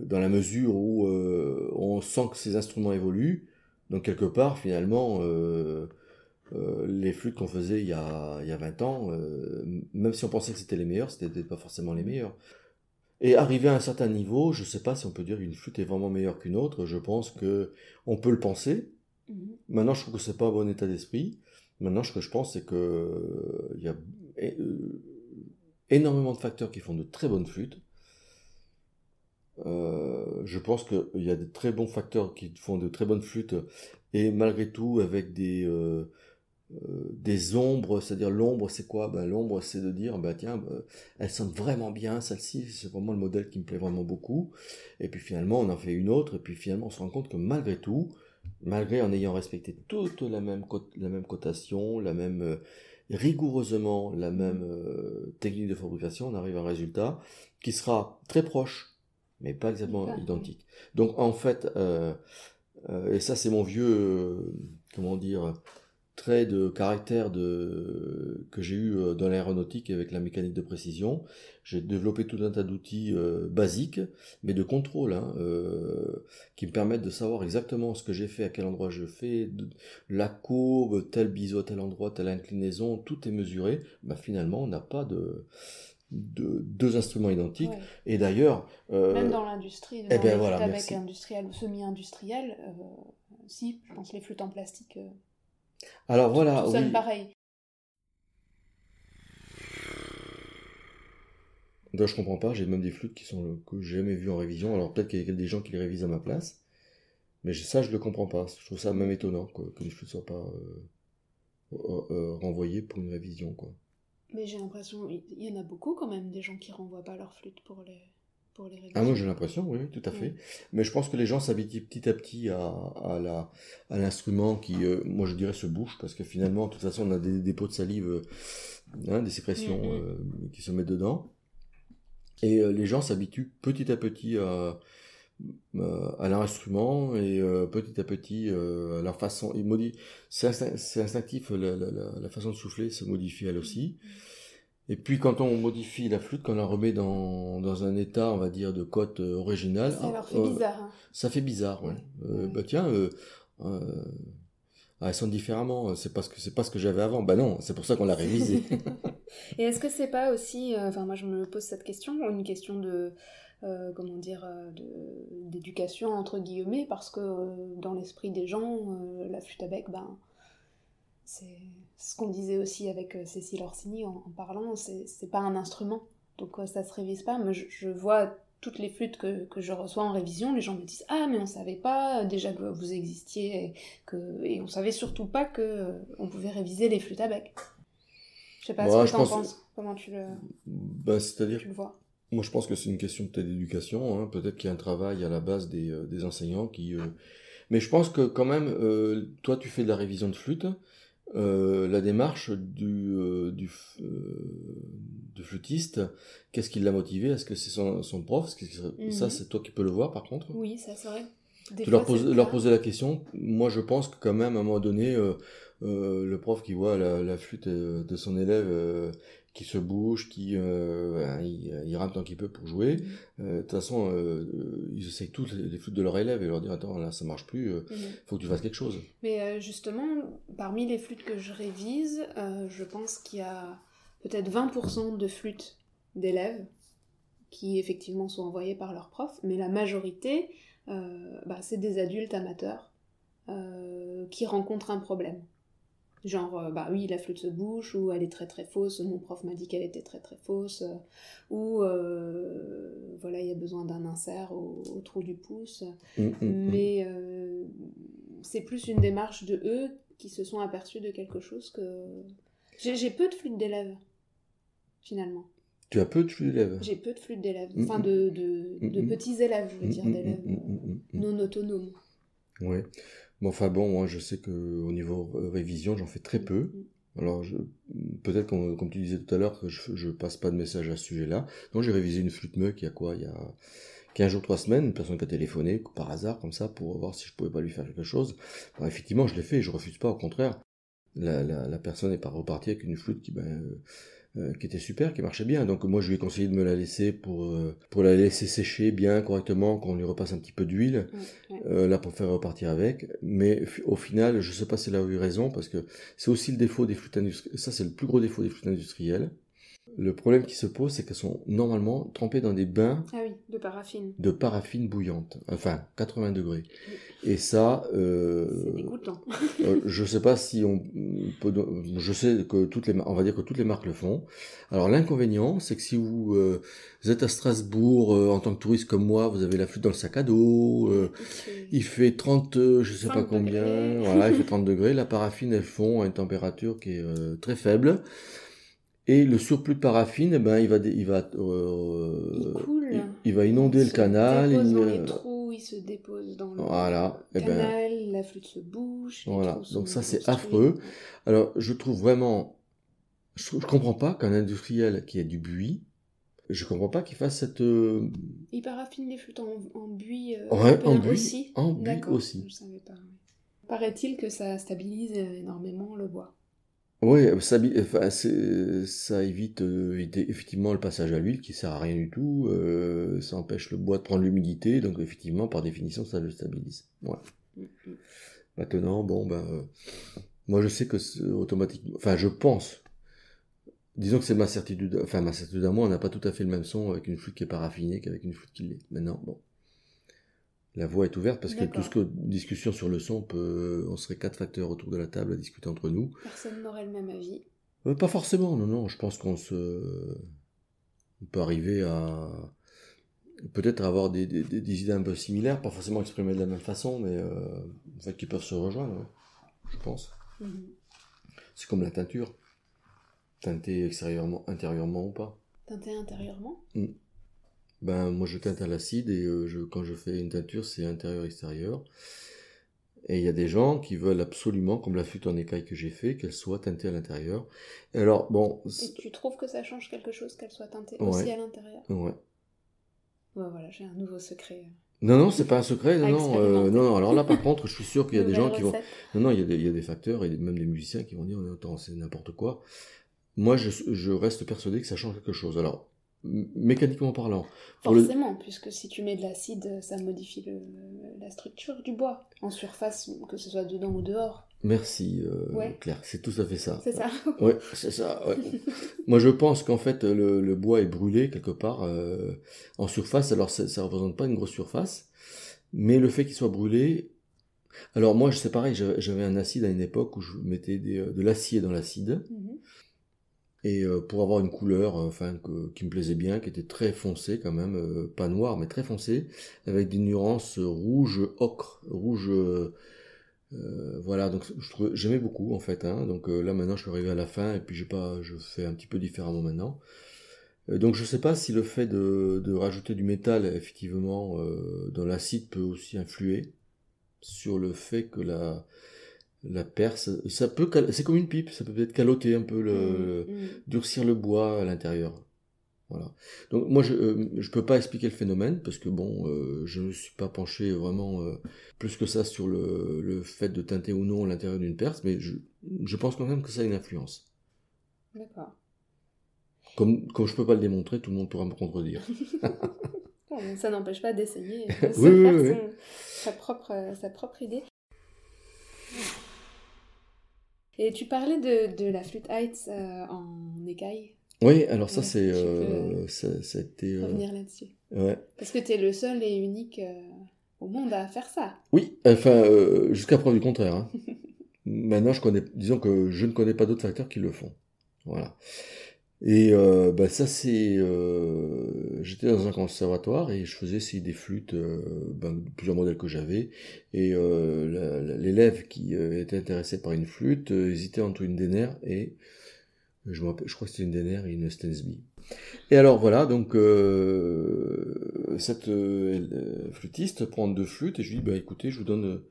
dans la mesure où on sent que ces instruments évoluent, donc quelque part, finalement, les flûtes qu'on faisait il y, a, il y a 20 ans, même si on pensait que c'était les meilleurs, c'était pas forcément les meilleurs. Et arrivé à un certain niveau, je ne sais pas si on peut dire qu'une flûte est vraiment meilleure qu'une autre. Je pense que on peut le penser. Mhm. Maintenant, je trouve que c'est pas un bon état d'esprit. Maintenant, ce que je pense, c'est que il y a euh, énormément de facteurs qui font de très bonnes flûtes. Euh, je pense qu'il y a de très bons facteurs qui font de très bonnes flûtes et malgré tout avec des euh, euh, des ombres, c'est-à-dire l'ombre, c'est quoi? Ben, L'ombre, c'est de dire, bah, tiens, bah, elle sonne vraiment bien, celle-ci, c'est vraiment le modèle qui me plaît vraiment beaucoup. Et puis finalement, on en fait une autre, et puis finalement, on se rend compte que malgré tout, malgré en ayant respecté toute la même, la même cotation, la même, euh, rigoureusement la même euh, technique de fabrication, on arrive à un résultat qui sera très proche, mais pas exactement identique. Donc en fait, et ça c'est mon vieux, comment dire, trait de caractère de, que j'ai eu euh, dans l'aéronautique avec la mécanique de précision. J'ai développé tout un tas d'outils euh, basiques, mais de contrôle, hein, euh, qui me permettent de savoir exactement ce que j'ai fait, à quel endroit je fais, la courbe, tel biseau à tel endroit, telle inclinaison, tout est mesuré. Bah, finalement, on n'a pas de, de deux instruments identiques. Et d'ailleurs... Même dans l'industrie, dans eh ben les avec industriel ou semi-industriel, si, je pense les flûtes en plastique... Alors voilà. Tout, sonne pareil. je comprends pas, j'ai même des flûtes qui sont que j'ai jamais vues en révision. Alors peut-être qu'il y a des gens qui les révisent à ma place, mais ça je le comprends pas. Je trouve ça même étonnant que les flûtes soient pas euh, euh, euh, renvoyées pour une révision quoi. Mais j'ai l'impression il y en a beaucoup quand même des gens qui renvoient pas leur flûte pour les ah moi j'ai l'impression, oui, tout à fait. Mais je pense que les gens s'habituent petit à petit à, à la à l'instrument qui, euh, moi je dirais, se bouche parce que finalement, de toute façon, on a des dépôts de salive, euh, hein, des sécrétions mm, mm. Euh, qui se mettent dedans, et les gens s'habituent petit à petit à à l'instrument et petit à petit à leur façon. C'est instinctif, la, la, la, façon de souffler se modifie elle aussi. Mm, et puis quand on modifie la flûte, quand on la remet dans, dans un état, on va dire, de cote euh, originale... Ça leur fait euh, bizarre. Hein. Ça fait bizarre, ouais. Euh, bah tiens, euh, ah, elles sonne différemment. C'est parce que c'est pas ce que j'avais avant. Bah non, c'est pour ça qu'on l'a révisé. <laughs> <laughs> Et est-ce que c'est pas aussi, enfin moi je me pose cette question, une question de comment dire, d'éducation entre guillemets, parce que dans l'esprit des gens, la flûte à bec, ben c'est ce qu'on disait aussi avec euh, Cécile Orsini en, parlant, c'est pas un instrument, donc euh, ça se révise pas. Mais je, vois toutes les flûtes que, je reçois en révision, les gens me disent Ah, mais on savait pas euh, déjà que vous existiez, et, que, et on savait surtout pas que on pouvait réviser les flûtes à bec. Je sais pas ce que tu en penses, comment tu le, bah, c'est-à-dire... tu le vois? Moi, je pense que c'est une question peut-être d'éducation. Hein. Peut-être qu'il y a un travail à la base des, des enseignants qui. Mais je pense que quand même, toi, tu fais de la révision de flûte. Euh, la démarche du, euh, du, du flûtiste, qu'est-ce qui l'a motivé? Est-ce que c'est son, son prof? Que Ça, Mhm. c'est toi qui peux le voir par contre? Oui, ça c'est vrai. Des Tu fois, leur, cas. poser la question. Moi, je pense que quand même, à un moment donné, euh, euh, le prof qui voit la, la flûte euh, de son élève euh, qui se bouge, qui euh, ben, il, il rame tant qu'il peut pour jouer, Mhm. euh, de toute façon, euh, ils essayent toutes les, flûtes de leur élève et leur dire attends là ça marche plus, euh, Mhm. faut que tu fasses quelque chose. Mais euh, justement, parmi les flûtes que je révise, euh, je pense qu'il y a peut-être 20% de flûtes d'élèves qui effectivement sont envoyées par leur prof, mais la majorité, euh, bah, c'est des adultes amateurs euh, qui rencontrent un problème. Genre, euh, bah oui, la flûte se bouche, ou elle est très très fausse, mon prof m'a dit qu'elle était très très fausse, euh, ou euh, voilà, il y a besoin d'un insert au, au trou du pouce. Mm, mm, mm. Mais euh, c'est plus une démarche de eux qui se sont aperçus de quelque chose que. J'ai peu de flûtes d'élèves, finalement. Tu as peu de flûtes d'élèves. J'ai peu de flûtes d'élèves. Enfin, de, de, de petits élèves, je veux dire, d'élèves non autonomes. Ouais. Bon, enfin bon, moi je sais que au niveau euh, révision, j'en fais très peu. Alors, je- peut-être comme, comme tu disais tout à l'heure que je, je passe pas de message à ce sujet-là. Donc, j'ai révisé une flûte meuc il y a quoi? Il y a 15 jours, 3 semaines, une personne qui a téléphoné par hasard comme ça pour voir si je pouvais pas lui faire quelque chose. Alors, effectivement, je l'ai fait et je refuse pas, au contraire. La, la, la personne est pas repartie avec une flûte qui, ben, euh, qui était super, qui marchait bien. Donc moi je lui ai conseillé de me la laisser pour, euh, pour la laisser sécher bien correctement, qu'on lui repasse un petit peu d'huile ouais. euh, là pour faire repartir avec. Mais au final, je sais pas si elle a eu raison parce que c'est aussi le défaut des flûtes industrielles. Ça, c'est le plus gros défaut des flûtes industrielles. Le problème qui se pose, c'est qu'elles sont normalement trempées dans des bains Ah oui, de paraffine. de paraffine bouillante, enfin 80 degrés. Et ça, euh, C'est dégoûtant. euh, je sais pas si on peut, je sais que toutes les, on va dire que toutes les marques le font. Alors l'inconvénient, c'est que si vous, euh, vous êtes à Strasbourg euh, en tant que touriste comme moi, vous avez la flûte dans le sac à dos. euh, il fait 30, euh, je sais 30 pas combien, degrés. voilà, il fait 30 degrés. La paraffine, elle fond à une température qui est euh, très faible. Et le surplus de paraffine, eh ben, il va, il va, euh, Il coule. il, il va inonder Il le se canal. dépose il, dans euh, les trous, il se dépose dans le Voilà, eh ben, canal, la flûte se bouche. Voilà, donc ça, c'est affreux. Alors, je trouve vraiment, je, je comprends pas qu'un industriel qui a du buis, je comprends pas qu'il fasse cette, euh, Il paraffine les flûtes en, en buis, euh, Ouais, en buis, aussi. en buis aussi. Je savais pas. Paraît-il que ça stabilise énormément le bois. Oui, ça, bi- enfin, c'est- ça évite euh, effectivement le passage à l'huile qui sert à rien du tout. euh, ça empêche le bois de prendre l'humidité, donc effectivement, par définition, ça le stabilise. Ouais. Maintenant, bon, ben, euh, moi je sais que c'est automatiquement, enfin, je pense. Disons que c'est ma certitude, enfin ma certitude à moi, on n'a pas tout à fait le même son avec une flûte qui est paraffinée qu'avec une flûte qui l'est. Maintenant, bon, la voie est ouverte parce que tout ce que discussion sur le son, on peut, on serait quatre facteurs autour de la table à discuter entre nous. Personne n'aurait le même avis. Euh, pas forcément, non, non. Je pense qu'on se, on peut arriver à peut-être avoir des, des, idées un peu similaires, pas forcément exprimées de la même façon, mais euh, en fait, qui peuvent se rejoindre. ouais. Je pense. Mhm. C'est comme la teinture, teinter extérieurement, intérieurement ou pas. Teinté intérieurement? Ben moi, je teinte à l'acide et euh, je, quand je fais une teinture, c'est intérieur-extérieur. Et il y a des gens qui veulent absolument, comme la flûte en écaille que j'ai fait, qu'elle soit teintée à l'intérieur. Et alors, bon, Et tu trouves que ça change quelque chose qu'elle soit teintée Ouais. aussi à l'intérieur? Ouais. Ouais, voilà, j'ai un nouveau secret. Non, non, c'est pas un secret. Non, non, euh, non, non. Alors là, par contre, je suis sûr qu'il y a des gens qui vont. Non, non, il y a des, il y a des facteurs et même des musiciens qui vont dire, non, attends, c'est n'importe quoi. Moi, je, je reste persuadé que ça change quelque chose. Alors, mécaniquement parlant, le- Forcément, puisque si tu mets de l'acide, ça modifie le- la structure du bois, en surface, que ce soit dedans ou dehors. merci, euh, Ouais. Claire, c'est tout à fait ça. C'est ça <laughs> Ouais, c'est ça. ouais. <laughs> Moi, je pense qu'en fait, le, le bois est brûlé quelque part euh, en surface. Alors, ça, ça représente pas une grosse surface, mais le fait qu'il soit brûlé. Alors moi, c'est pareil. J'avais un acide à une époque où je mettais des, euh, de l'acier dans l'acide Mhm. Et euh, pour avoir une couleur, euh, enfin, qui me plaisait bien, qui était très foncée quand même, euh, pas noire, mais très foncée, avec des nuances rouge ocre, rouge. voilà, donc j'aimais beaucoup en fait. Hein, donc là maintenant je suis arrivé à la fin et puis j'ai pas, je fais un petit peu différemment maintenant. Donc je sais pas si le fait de, rajouter du métal effectivement dans l'acide peut aussi influer sur le fait que la la perce, ça peut, c'est comme une pipe, ça peut peut-être caloter un peu le, Mm, mm. durcir le bois à l'intérieur. Voilà. Donc moi je euh, je peux pas expliquer le phénomène parce que bon euh, je ne suis pas penché vraiment euh, plus que ça sur le, le fait de teinter ou non l'intérieur d'une perce, mais je, je pense quand même que ça a une influence. D'accord. Comme comme je peux pas le démontrer, tout le monde pourra me contredire. <laughs> Ça n'empêche pas d'essayer <laughs> de Oui, oui, oui. son- sa, propre, sa propre idée. Et tu parlais de, de la flûte Heights euh, en écaille. Oui, alors ça Ouais, c'est euh, ça, ça a été euh, Revenir là-dessus. ouais. Parce que tu es le seul et unique euh, au monde à faire ça. Oui, enfin jusqu'à preuve du contraire. hein. <laughs> Maintenant je connais, disons que je ne connais pas d'autres facteurs qui le font. Voilà. Et euh, bah, ça c'est, euh, j'étais dans un conservatoire et je faisais essayer des flûtes, euh, ben, plusieurs modèles que j'avais. Et euh, l'élève qui euh, était intéressé par une flûte hésitait entre une Denner et je crois que c'était une Denner et une Stensby. Et alors voilà, donc cette flûtiste prend deux flûtes et je lui dis bah écoutez, je vous donne,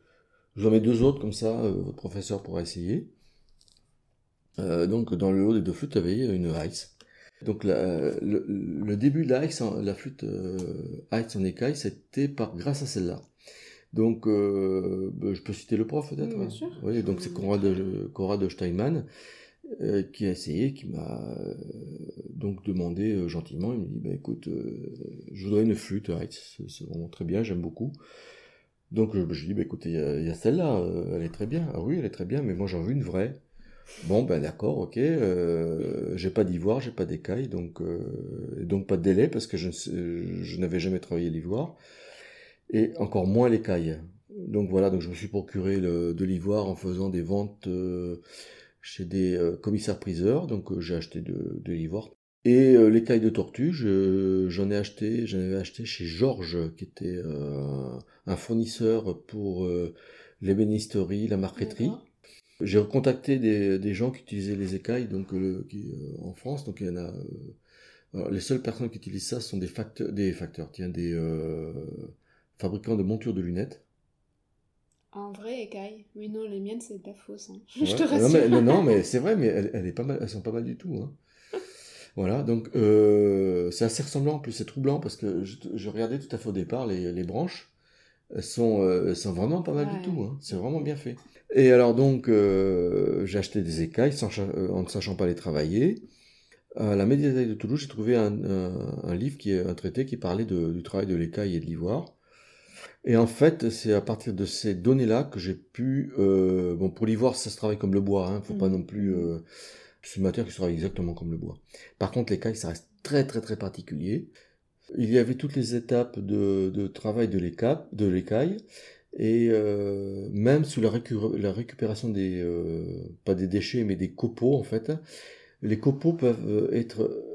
je vous en mets deux autres comme ça, votre professeur pourra essayer. Euh, donc dans le lot des deux flûtes, il y avait une Heiss. Donc la- le, le début de la Heiss, en- la flûte euh, Heiss en écaille, c'était par grâce à celle-là. Donc euh, bah, je peux citer le prof peut-être? Oui, bien hein. sûr. Oui, donc c'est Conrad Conrad euh, qui a essayé, qui m'a euh, donc demandé euh, gentiment, il me dit, bah, écoute, euh, je voudrais une flûte, Heiss, c'est vraiment très bien, j'aime beaucoup. Donc euh, je lui dis, bah, écoutez, il y a, a celle-là, euh, elle est très bien. Ah oui, elle est très bien, mais moi j'en veux une vraie. Bon, ben d'accord, ok. Euh, j'ai pas d'ivoire, j'ai pas d'écaille, donc euh, donc pas de délai parce que je, n'avais jamais travaillé l'ivoire et encore moins l'écaille. Donc voilà, donc je me suis procuré de l'ivoire en faisant des ventes euh, chez des euh, commissaires-priseurs. Donc j'ai acheté de, l'ivoire. Et l'écaille de tortue, je- j'en ai acheté, j'en avais acheté chez Georges, qui était un fournisseur pour l'ébénisterie, la marqueterie. J'ai recontacté des, des gens qui utilisaient les écailles donc euh, qui, euh, en France. Donc il y en a. euh, alors, les seules personnes qui utilisent ça sont des facteurs, des facteurs, tiens, des euh, fabricants de montures de lunettes. En vrai, écaille. Oui, non, les miennes, c'est de la fausse. hein. <laughs> Ouais. Je te non, rassure. mais, non, non, mais c'est vrai, mais elles, elles est pas mal, elles sont pas mal du tout. Hein. Voilà, donc euh, c'est assez ressemblant, en plus c'est troublant parce que je, je regardais tout à fait au départ les, les branches, sont, euh, sont vraiment pas mal Ouais. du tout, hein. c'est vraiment bien fait. Et alors donc euh, j'ai acheté des écailles sans, euh, en ne sachant pas les travailler. À la médiathèque de Toulouse, j'ai trouvé un, un- un livre, qui est un traité qui parlait de- du travail de l'écaille et de l'ivoire. Et en fait, c'est à partir de ces données-là que j'ai pu... euh, bon, pour l'ivoire, ça se travaille comme le bois, hein, faut pas Mhm. non plus... c'est une matière qui se travaille exactement comme le bois. Par contre, l'écaille, ça reste très très très particulier. Il y avait toutes les étapes de, de travail de l'écaille, et euh, même sous la récupération des... euh, pas des déchets, mais des copeaux, en fait, les copeaux peuvent euh, être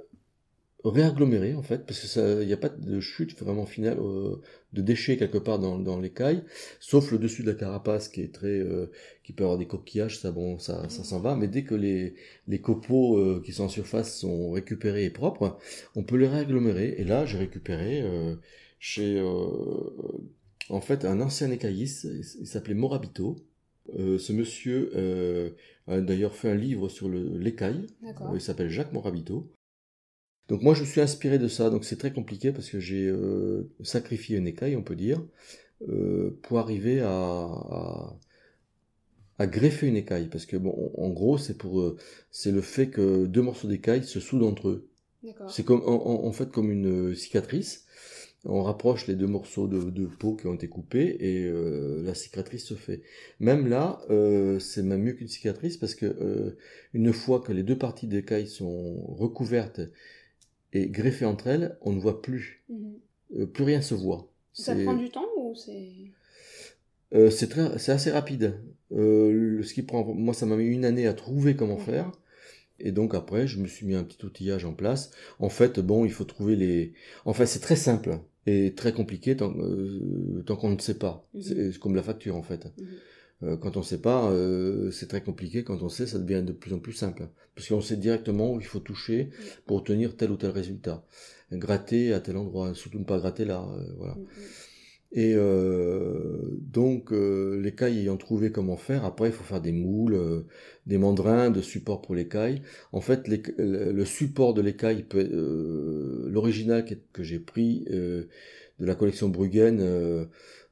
réagglomérés en fait parce que ça il n'y a pas de chute vraiment finale euh, de déchets quelque part dans, dans l'écaille sauf le dessus de la carapace qui est très euh, qui peut avoir des coquillages ça bon ça ça s'en va mais dès que les les copeaux euh, qui sont en surface sont récupérés et propres on peut les réagglomérer. Et là j'ai récupéré chez en fait un ancien écailliste il s'appelait Morabito. Ce monsieur a d'ailleurs fait un livre sur le l'écaille. Il s'appelle Jacques Morabito. Donc moi je me suis inspiré de ça, donc c'est très compliqué parce que j'ai euh, sacrifié une écaille, on peut dire, euh, pour arriver à, à, à greffer une écaille. Parce que bon, en gros c'est pour euh, c'est le fait que deux morceaux d'écaille se soudent entre eux. D'accord. C'est comme en, fait comme une euh, cicatrice. On rapproche les deux morceaux de, de peau qui ont été coupés et euh, la cicatrice se fait. Même là, euh, c'est même mieux qu'une cicatrice parce que euh, une fois que les deux parties d'écaille sont recouvertes et greffées entre elles, on ne voit plus, Mhm. Euh, plus rien se voit. Ça prend du temps ou c'est. euh, c'est très, c'est assez rapide. Euh, le- ce qui prend, moi, ça m'a mis une année à trouver comment faire. Et donc après, je me suis mis un petit outillage en place. En fait, bon, il faut trouver les. En fait, c'est très simple et très compliqué tant, euh, tant qu'on ne sait pas. Mhm. C'est c'est comme la facture en fait. Mhm. Euh, quand on ne sait pas, euh, c'est très compliqué. Quand on sait, ça devient de plus en plus simple. Parce qu'on sait directement où il faut toucher pour obtenir tel ou tel résultat. Gratter à tel endroit, surtout ne pas gratter là. euh, voilà. Mhm. Et euh, donc euh, l'écaille ayant trouvé comment faire, après il faut faire des moules, euh, des mandrins de support pour l'écaille. En fait, le support de l'écaille, euh, l'original que, que j'ai pris euh, de la collection Bruggen, euh,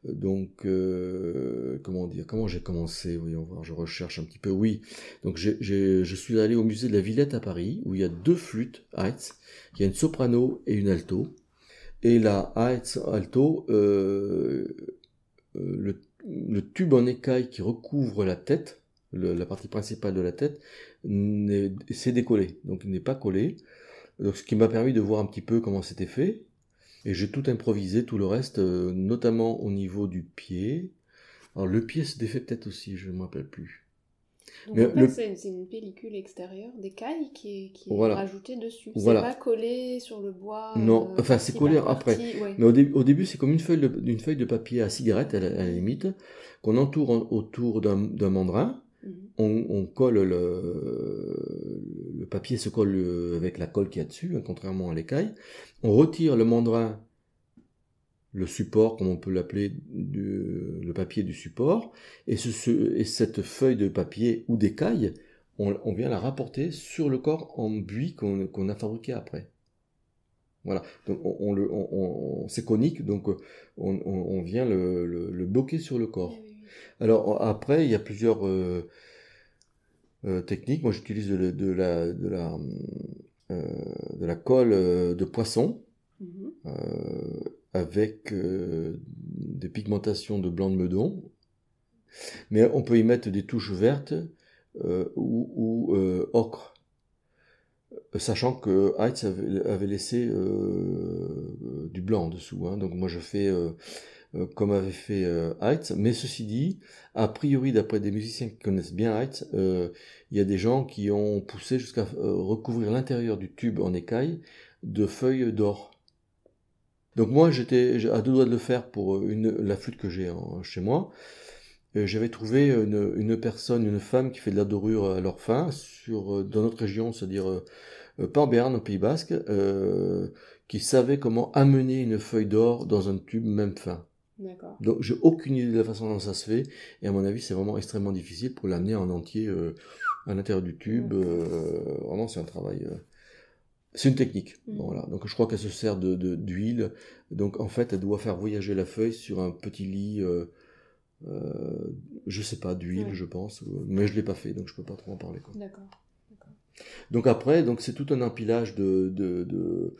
donc euh, comment dire, comment j'ai commencé, voyons voir, je recherche un petit peu. Oui, donc je suis allé au musée de la Villette à Paris, où il y a deux flûtes Heitz, il y a une soprano et une alto. Et la Heitz alto, euh, euh, le, tube en écaille qui recouvre la tête, la partie principale de la tête, s'est décollé, donc il n'est pas collé. Donc, ce qui m'a permis de voir un petit peu comment c'était fait. Et j'ai tout improvisé, tout le reste, euh, notamment au niveau du pied. Alors le pied se défait peut-être aussi, je ne me rappelle plus. Donc Mais en fait, le- c'est une pellicule extérieure d'écaille qui est, qui est Voilà. rajoutée dessus. Voilà. C'est pas collé sur le bois. Non, euh, enfin, c'est collé après. partie, ouais. Mais au, dé- au début, c'est comme une feuille de, une feuille de papier à cigarette, à la, à la limite, qu'on entoure en- autour d'un d'un mandrin. On, colle le, papier se colle euh, avec la colle qu'il y a dessus, hein, contrairement à l'écaille. On retire le mandrin, le support, comme on peut l'appeler, le papier du support, et, ce, ce- et cette feuille de papier ou d'écaille, on, vient la rapporter sur le corps en buis qu'on a fabriqué après. Voilà, c'est conique, donc euh, on, vient le- le bloquer sur le corps. Alors après, il y a plusieurs euh, euh, techniques. Moi, j'utilise de, de la, de, la, euh, de la colle de poisson Mhm. avec des pigmentations de blanc de meudon. Mais on peut y mettre des touches vertes ou, ou, ocre. Sachant que Heitz avait, laissé euh, du blanc en dessous. hein. Donc moi je fais euh, comme avait fait euh, Heitz. Mais ceci dit, a priori d'après des musiciens qui connaissent bien Heitz, euh, il y a des gens qui ont poussé jusqu'à euh, recouvrir l'intérieur du tube en écaille de feuilles d'or. Donc moi j'étais à deux doigts de le faire pour la flûte que j'ai chez moi. Euh, J'avais trouvé une, personne, une femme qui fait de la dorure à leur fin sur, euh, dans notre région, c'est-à-dire euh, euh, pas en au Pays Basque, euh, qui savait comment amener une feuille d'or dans un tube même fin. D'accord. Donc j'ai aucune idée de la façon dont ça se fait, et à mon avis c'est vraiment extrêmement difficile pour l'amener en entier euh, à l'intérieur du tube. euh, vraiment c'est un travail. euh, c'est une technique. Bon, voilà. Donc je crois qu'elle se sert de de- d'huile. Donc en fait elle doit faire voyager la feuille sur un petit lit. Je sais pas d'huile Ouais. je pense, mais je l'ai pas fait donc je peux pas trop en parler. Quoi. D'accord. Donc après, donc c'est tout un empilage de, de,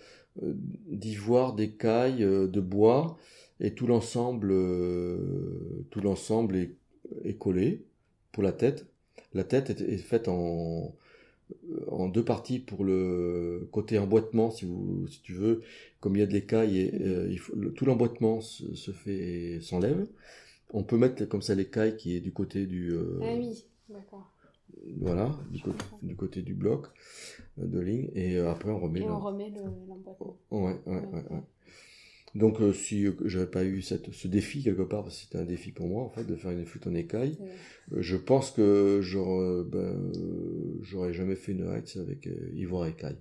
d'ivoire, d'écailles, de bois, et tout l'ensemble, euh, tout l'ensemble est, est collé pour la tête. La tête est, est faite en, en deux parties pour le côté emboîtement, si vous, si tu veux. Comme il y a de l'écaille, et, euh, il faut, le- tout l'emboîtement se, se fait, s'enlève. On peut mettre comme ça l'écaille qui est du côté du, euh, Ah oui, d'accord. voilà, du, côté, du côté du bloc de ligne, et après on remet Et le- on remet le- l'emboîtement. Ouais, ouais, ouais, ouais. Donc euh, si euh, j'avais pas eu cette, ce défi quelque part, parce que c'était un défi pour moi en fait de faire une flûte en écaille, euh, je pense que j'aurais, ben, euh, j'aurais jamais fait une Heitz avec ivoire écaille.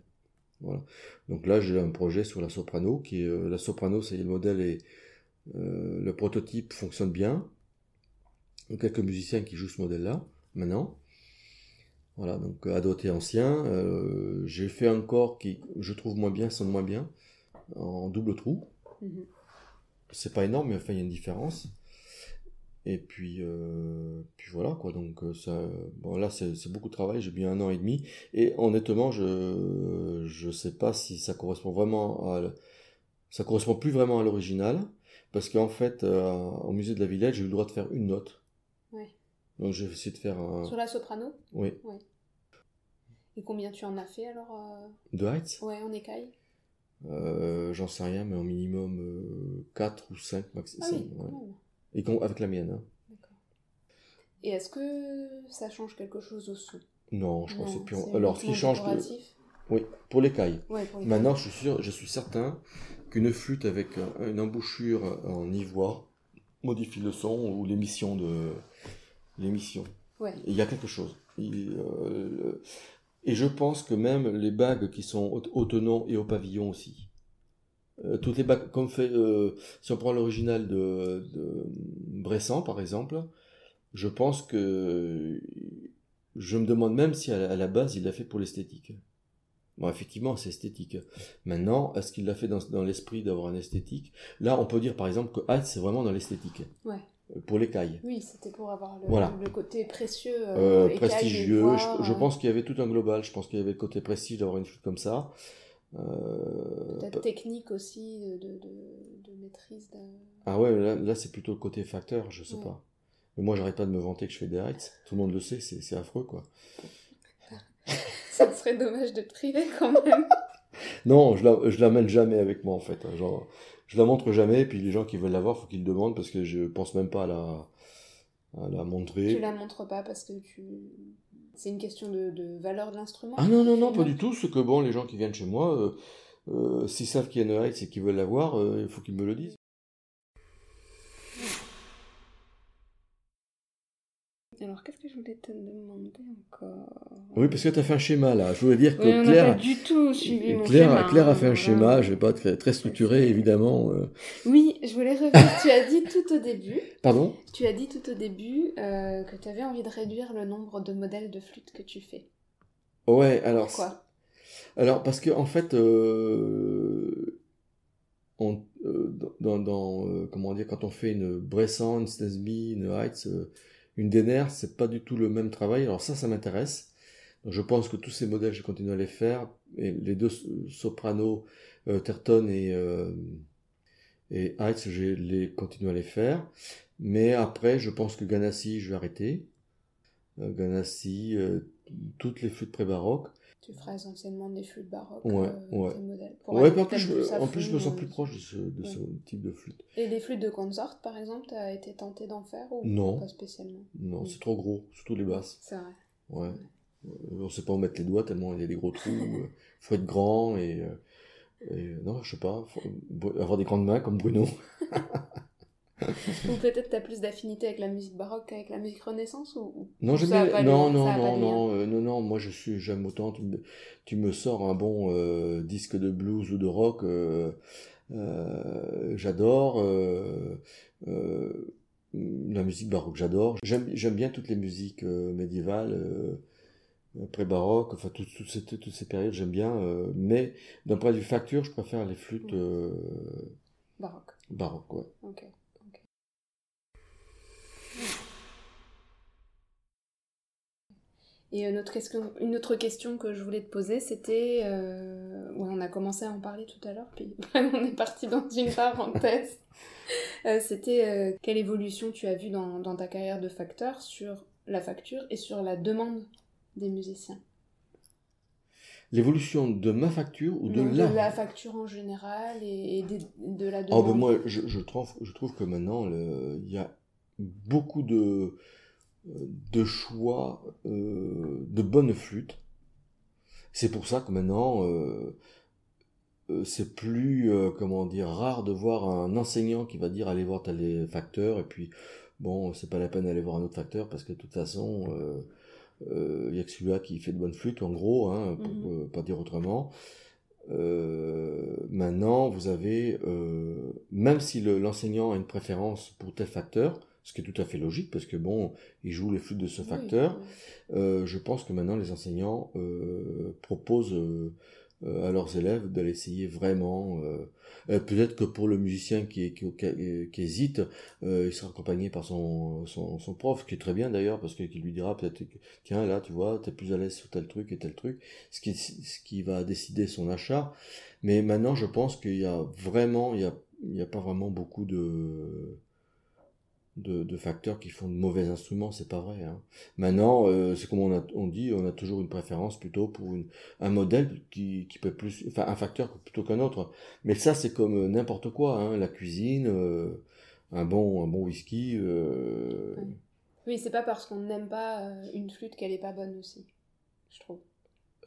Voilà. Donc là j'ai un projet sur la soprano qui est la soprano, c'est le modèle et le prototype fonctionne bien. Quelques musiciens qui jouent ce modèle-là maintenant. Voilà, donc à doté ancien. J'ai fait un corps qui, je trouve moins bien, sonne moins bien, en double trou. Mhm. C'est pas énorme, mais enfin il y a une différence. Et puis, euh, puis voilà quoi. Donc euh, ça, bon là c'est beaucoup de travail. J'ai mis un an et demi. Et honnêtement, je je sais pas si ça correspond vraiment à, ça correspond plus vraiment à l'original, parce qu'en fait euh, au musée de la Villette, j'ai eu le droit de faire une note. Ouais. Donc j'ai essayé de faire un, Sur la soprano? Oui, Et combien tu en as fait alors euh, de Heitz. Ouais, en écaille Euh, J'en sais rien, mais au minimum euh, 4 ou 5 Ah maximum. oui, même. Et avec la mienne. hein. Et est-ce que ça change quelque chose au son? Non, je crois que Non, c'est pur. c'est Alors, ce qui change, oui, pour l'écaille. Ouais, pour les Maintenant, je suis sûr, je suis certain qu'une flûte avec un- une embouchure en ivoire modifie le son ou l'émission de l'émission. Ouais. Il y a quelque chose. Il, euh, Et je pense que même les bagues qui sont au, au tenon et au pavillon aussi. Euh, toutes les bagues, comme fait, euh, si on prend l'original de, de Bressan, par exemple, je pense que je me demande même si à la base il l'a fait pour l'esthétique. Bon, effectivement, c'est esthétique. Maintenant, est-ce qu'il l'a fait dans, l'esprit d'avoir un esthétique? Là, on peut dire par exemple que Hatt, c'est vraiment dans l'esthétique. Ouais. Euh, pour l'écaille. Oui, c'était pour avoir le, voilà. le côté précieux. Euh, euh prestigieux. je, pense qu'il y avait tout un global. Je pense qu'il y avait le côté prestige d'avoir une flûte comme ça. Euh, Peut-être technique aussi, de, de, de maîtrise. Ah ouais, là, là c'est plutôt le côté facteur, je sais pas. Mais moi, j'arrête pas de me vanter que je fais des heights. Tout le monde le sait, c'est affreux, quoi. <laughs> Ça serait dommage de te priver quand même. non, je la, je l'amène jamais avec moi en fait. Hein. Genre, je la montre jamais, et puis les gens qui veulent la voir, faut qu'ils le demandent parce que je pense même pas à la, à la montrer. Tu la montres pas parce que tu. C'est une question de, de valeur de l'instrument Ah non, non, non, pas du tout. Ce que bon, les gens qui viennent chez moi, euh, euh, s'ils savent qu'il y a une height et qu'ils veulent la voir, euh, il faut qu'ils me le disent. Alors, qu'est-ce que je voulais te demander encore? Oui, parce que tu as fait un schéma là. Je voulais dire que oui, Claire. pas du tout suivi mon Claire, schéma, Claire a fait un schéma, je vais pas très, très structuré évidemment. Euh. Oui, je voulais revenir. tu as dit tout au début. Pardon? Tu as dit tout au début euh, que tu avais envie de réduire le nombre de modèles de flûte que tu fais. Ouais, alors. Pourquoi? Alors, parce que en fait. Euh... On, euh, dans, dans comment dire quand on fait une Bressan, une Snesby, une Heights, une DNR, c'est pas du tout le même travail. Alors ça, ça m'intéresse. Je pense que tous ces modèles, je continue à les faire. Et les deux sopranos, euh, Terton et, euh, je les continue à les faire. Mais après, je pense que Ganassi, je vais arrêter. Euh, Ganassi, euh, toutes les flûtes pré-baroques. Tu feras essentiellement des flûtes baroques. Ouais, euh, ouais. Modèles, ouais, en plus, je, en plus, je me sens plus proche de ce, de ce type de flûte. Et les flûtes de consort, par exemple, tu as été tenté d'en faire ou non. pas spécialement? Non, c'est trop gros, surtout les basses. C'est vrai. Ouais. Euh, on sait pas où mettre les doigts tellement il y a des gros trous. Il <laughs> faut être grand et, et non, je sais pas, faut avoir des grandes mains comme Bruno. <laughs> ou peut-être tu as plus d'affinité avec la musique baroque qu'avec la musique renaissance ou Non, je non, non, non, non, euh, non, non, moi je suis j'aime autant tu me, tu me sors un bon euh, disque de blues ou de rock euh, euh j'adore la musique baroque, j'adore. J'aime j'aime bien toutes les musiques médiévales pré-baroque, enfin toutes, toutes, ces, toutes ces périodes, j'aime bien, mais d'un point de vue facture, je préfère les flûtes baroques. Baroque, ouais. Et une autre, question, une autre question que je voulais te poser, c'était, euh, on a commencé à en parler tout à l'heure, puis <laughs> on est parti dans une parenthèse. euh, c'était euh, quelle évolution tu as vue dans, dans, ta carrière de facteur sur la facture et sur la demande des musiciens? L'évolution de ma facture ou de la... De la facture en général et, de, la oh, ben demande? Moi, je, je, trouve, je trouve que maintenant, il y a beaucoup de de choix euh, de bonnes flûtes. C'est pour ça que maintenant, euh, euh, c'est plus, comment dire, rare de voir un enseignant qui va dire allez voir tel facteur et puis bon, c'est pas la peine d'aller voir un autre facteur parce que de toute façon, il y a que celui-là qui fait de bonnes flûtes, en gros, hein, pour mhm. pas dire autrement. maintenant, vous avez, même si l'enseignant a une préférence pour tel facteur, ce qui est tout à fait logique parce que bon, ils jouent les flûtes de ce facteur. Euh, je pense que maintenant les enseignants euh, proposent euh, à leurs élèves d'aller essayer vraiment. Peut-être que pour le musicien qui, qui, qui, hésite, il sera accompagné par son, son, son, prof, qui est très bien d'ailleurs, parce qu'il lui dira peut-être, tiens là, tu vois, t'es plus à l'aise sur tel truc et tel truc, ce qui, ce qui va décider son achat. Mais maintenant, je pense qu'il y a vraiment, il y a, il a pas vraiment beaucoup de de, facteurs qui font de mauvais instruments, c'est pas vrai. Hein. Maintenant, euh, c'est comme on, a, on dit, on a toujours une préférence plutôt pour une, un modèle qui, qui peut plus, enfin un facteur plutôt qu'un autre. Mais ça, c'est comme euh, n'importe quoi, hein, la cuisine, euh, un bon, un bon whisky. Oui, c'est pas parce qu'on n'aime pas une flûte qu'elle est pas bonne aussi, je trouve.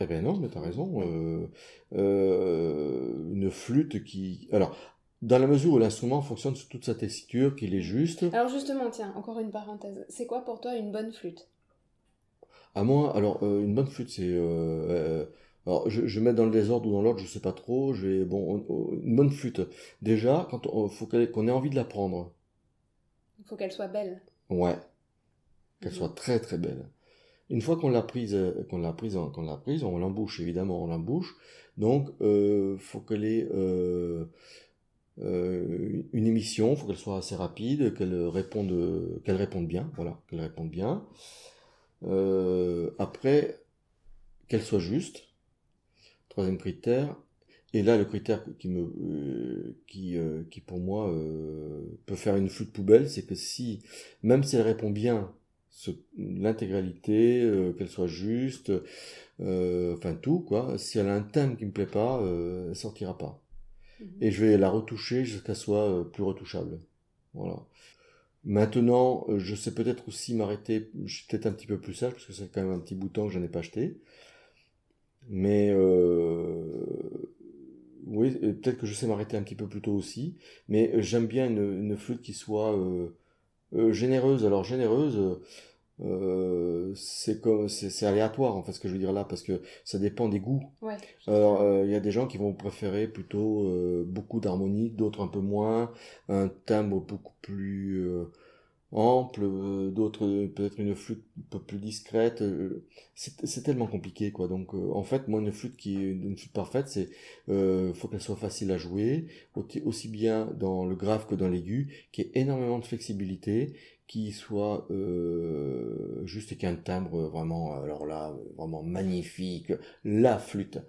Eh ben non, mais t'as raison. une flûte qui, alors dans la mesure où l'instrument fonctionne sous toute sa tessiture, qu'il est juste. Alors justement, tiens, encore une parenthèse. C'est quoi pour toi une bonne flûte? À moi, alors euh, une bonne flûte, c'est. Euh, euh, alors je, je mets dans le désordre ou dans l'ordre, je sais pas trop. Je bon, une bonne flûte. Déjà, quand on, faut qu'on ait envie de la prendre. Il faut qu'elle soit belle. Ouais. Qu'elle soit très très belle. Une fois qu'on l'a prise, qu'on l'a prise, qu'on l'a prise, on l'embouche évidemment, on l'embouche. Donc, faut qu'elle ait euh, une émission, faut qu'elle soit assez rapide, qu'elle réponde, bien, voilà, qu'elle réponde bien. Euh, après, qu'elle soit juste. Troisième critère. Et là, le critère qui me, euh, qui, qui pour moi peut faire une flûte poubelle, c'est que si, même si elle répond bien, l'intégralité, qu'elle soit juste, enfin tout quoi. Si elle a un thème qui me plaît pas, euh, elle sortira pas. Mhm. Et je vais la retoucher jusqu'à ce qu'elle soit euh, plus retouchable. Voilà. Maintenant, euh, je sais peut-être aussi m'arrêter, je peut-être un petit peu plus sage, parce que c'est quand même un petit bouton que je n'ai pas acheté. Mais euh, oui, peut-être que je sais m'arrêter un petit peu plus tôt aussi. Mais j'aime bien une, flûte qui soit généreuse. Alors généreuse, euh, c'est comme c'est aléatoire en fait ce que je veux dire là, parce que ça dépend des goûts. Ouais. Alors, euh, il y a des gens qui vont préférer plutôt euh, beaucoup d'harmonique, d'autres un peu moins, un timbre beaucoup plus ample, d'autres peut-être une flûte un peu plus discrète. c'est tellement compliqué, quoi. Donc, en fait, moi, une flûte qui est une flûte parfaite, c'est faut qu'elle soit facile à jouer, aussi aussi bien dans le grave que dans l'aigu, qui ait énormément de flexibilité, qui soit euh, juste ait un timbre vraiment, alors là, vraiment magnifique, la flûte,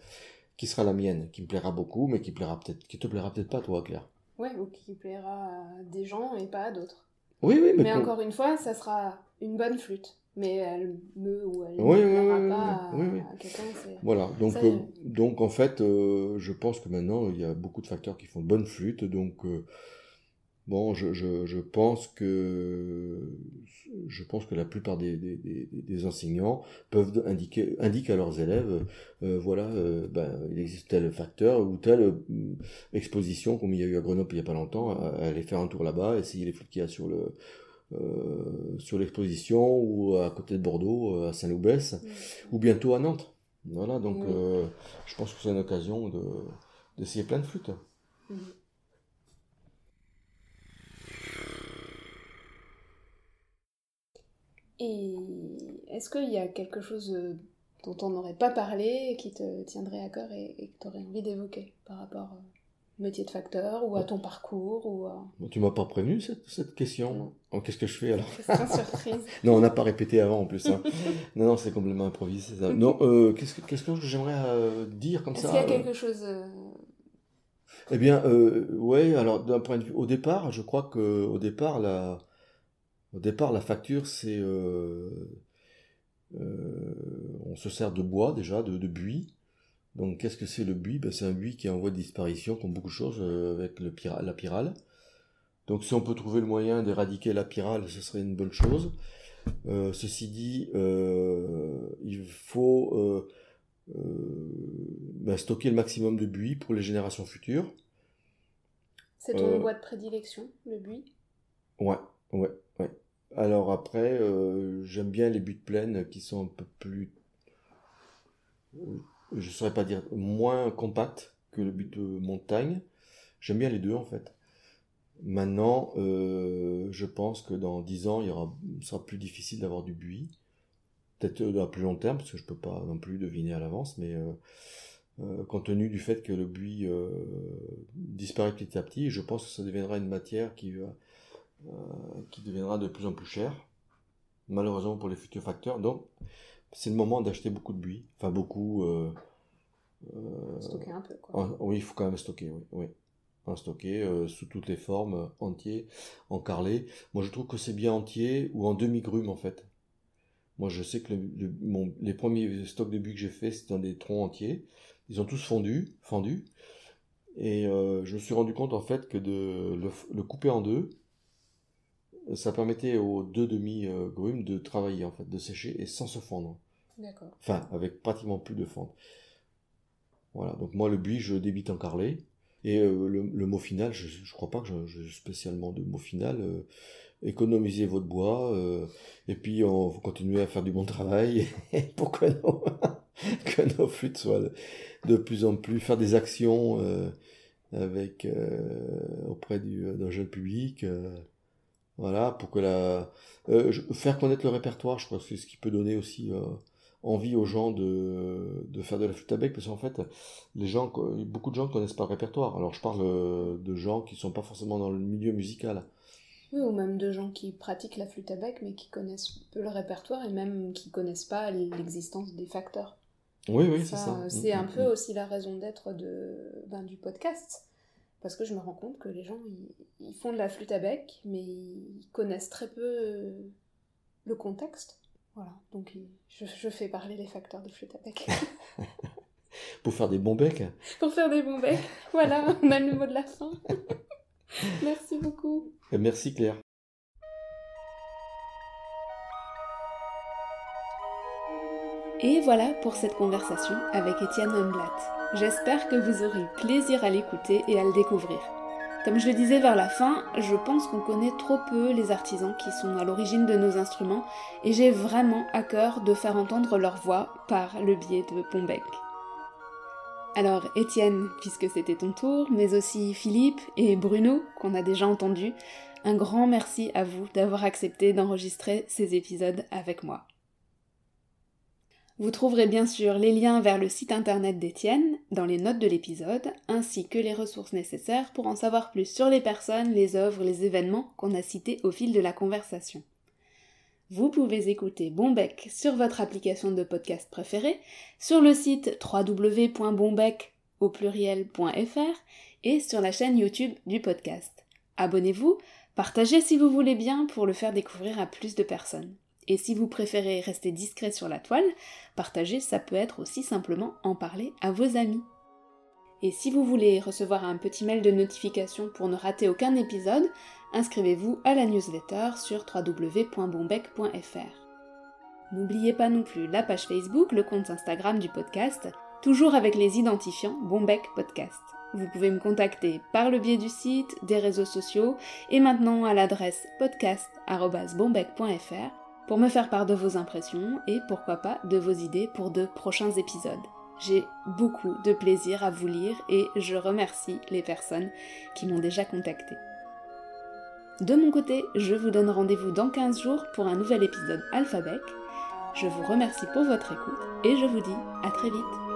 qui sera la mienne, qui me plaira beaucoup, mais qui plaira peut-être, qui te plaira peut-être pas, toi, Claire. Ouais, ou qui plaira à des gens et pas à d'autres. Oui, oui, mais, Mais, encore une fois, ça sera une bonne flûte. Mais elle me ou elle Oui, ne oui, pas oui, à, quelqu'un. Voilà, donc, Ça, euh, donc en fait, euh, je pense que maintenant, il y a beaucoup de facteurs qui font de bonnes flûtes, donc euh, bon, je, je, je pense que je pense que la plupart des, des, des, enseignants peuvent indiquer indiquent à leurs élèves, euh, voilà, euh, ben, il existe tel facteur ou telle euh, exposition, comme il y a eu à Grenoble il y a pas longtemps, à- à aller faire un tour là-bas, essayer les flûtes qu'il y a sur le euh, sur l'exposition ou à côté de Bordeaux, euh, à Saint-Loubès ou bientôt à Nantes. Voilà, donc Oui. euh, je pense que c'est une occasion de d'essayer plein de flûtes. Et est-ce qu'il y a quelque chose euh, dont on n'aurait pas parlé et qui te tiendrait à cœur et, et que tu aurais envie d'évoquer par rapport au métier de facteur ou à ton parcours ou à... Bon, Tu m'as pas prévenu cette, cette question. Oh, Qu'est-ce que je fais alors Question surprise. <laughs> Non, on n'a pas répété avant en plus. hein. <laughs> non, non, c'est complètement improvisé. Ça. Non, euh, qu'est-ce que qu'est-ce que j'aimerais euh, dire comme Est-ce ça qu'il y a euh? quelque chose... euh, Eh bien, euh, ouais. Alors, d'un point de vue, au départ, je crois que au départ, la, au départ, la facture, c'est, euh, euh, on se sert de bois déjà, de, de buis. Donc, qu'est-ce que c'est le buis? Ben, C'est un buis qui est en voie de disparition, comme beaucoup de choses, euh, avec le pira- la pyrale. Donc, si on peut trouver le moyen d'éradiquer la pyrale, ce serait une bonne chose. Euh, ceci dit, euh, il faut euh, ben, stocker le maximum de buis pour les générations futures. C'est ton bois de prédilection, le buis? Ouais, ouais. Alors après, euh, j'aime bien les buttes pleines qui sont un peu plus, je saurais pas dire, moins compacts que le but de montagne. J'aime bien les deux en fait. Maintenant, euh, je pense que dans 10 ans, il sera plus difficile d'avoir du buis. Peut-être euh, à plus long terme, parce que je peux pas non plus deviner à l'avance, mais compte tenu du fait que le buis disparaît petit à petit, je pense que ça deviendra une matière qui va qui deviendra de plus en plus cher, malheureusement pour les futurs facteurs. Donc, c'est le moment d'acheter beaucoup de buis, enfin beaucoup. euh, euh, Stocker un peu, quoi. en- oui, il faut quand même stocker, oui, oui. En stocker euh, sous toutes les formes, euh, entier, en carrelé. Moi, je trouve que c'est bien entier ou en demi-grume en fait. Moi, je sais que le- le- mon- les premiers stocks de buis que j'ai fait, c'était dans des troncs entiers. Ils ont tous fondu, fendu. Et euh, je me suis rendu compte en fait que de le couper en deux, ça permettait aux deux demi-grumes de travailler en fait, de sécher et sans se fondre. D'accord. Enfin, avec pratiquement plus de fente. Voilà, donc moi le buis, je débite en carrelé. Et euh, le, le mot final, je, je crois pas que je- j'ai spécialement de mot final. euh, économisez votre bois, euh, et puis on faut continuer à faire du bon travail <laughs> pour <laughs> que nos, que nos flûtes soient de, de plus en plus, faire des actions euh, avec euh, auprès du, d'un jeune public. Voilà, pour que la. euh, faire connaître le répertoire, je crois que c'est ce qui peut donner aussi euh, envie aux gens de, de faire de la flûte à bec, parce qu'en fait, les gens, beaucoup de gens ne connaissent pas le répertoire. Alors, je parle euh, de gens qui sont pas forcément dans le milieu musical. Oui, ou même de gens qui pratiquent la flûte à bec mais qui connaissent peu le répertoire et même qui connaissent pas l'existence des facteurs. Oui, oui, c'est Ça, euh, C'est Mm, un mm, peu mm. aussi la raison d'être de, ben, du podcast. Parce que je me rends compte que les gens, ils, ils font de la flûte à bec, mais ils connaissent très peu euh, le contexte. Voilà, donc je, je fais parler les facteurs de flûte à bec. <laughs> Pour faire des bons becs. Pour faire des bons becs. Voilà, on a le mot de la fin. <laughs> Merci beaucoup. Et merci Claire. Et voilà pour cette conversation avec Étienne Humblat. J'espère que vous aurez plaisir à l'écouter et à le découvrir. Comme je le disais vers la fin, je pense qu'on connaît trop peu les artisans qui sont à l'origine de nos instruments et j'ai vraiment à cœur de faire entendre leur voix par le biais de Bombec. Alors Étienne, puisque c'était ton tour, mais aussi Philippe et Bruno, qu'on a déjà entendus, un grand merci à vous d'avoir accepté d'enregistrer ces épisodes avec moi. Vous trouverez bien sûr les liens vers le site internet d'Étienne dans les notes de l'épisode, ainsi que les ressources nécessaires pour en savoir plus sur les personnes, les œuvres, les événements qu'on a cités au fil de la conversation. Vous pouvez écouter Bombec sur votre application de podcast préférée, sur le site www.bombec et sur la chaîne YouTube du podcast. Abonnez-vous, partagez si vous voulez bien pour le faire découvrir à plus de personnes. Et si vous préférez rester discret sur la toile, partager ça peut être aussi simplement en parler à vos amis. Et si vous voulez recevoir un petit mail de notification pour ne rater aucun épisode, inscrivez-vous à la newsletter sur www.bombec.fr. N'oubliez pas non plus la page Facebook, le compte Instagram du podcast, toujours avec les identifiants Bombec Podcast. Vous pouvez me contacter par le biais du site, des réseaux sociaux et maintenant à l'adresse podcast.bombec.fr pour me faire part de vos impressions et pourquoi pas de vos idées pour de prochains épisodes. J'ai beaucoup de plaisir à vous lire et je remercie les personnes qui m'ont déjà contacté. De mon côté, je vous donne rendez-vous dans 15 jours pour un nouvel épisode Alphabec. Je vous remercie pour votre écoute et je vous dis à très vite.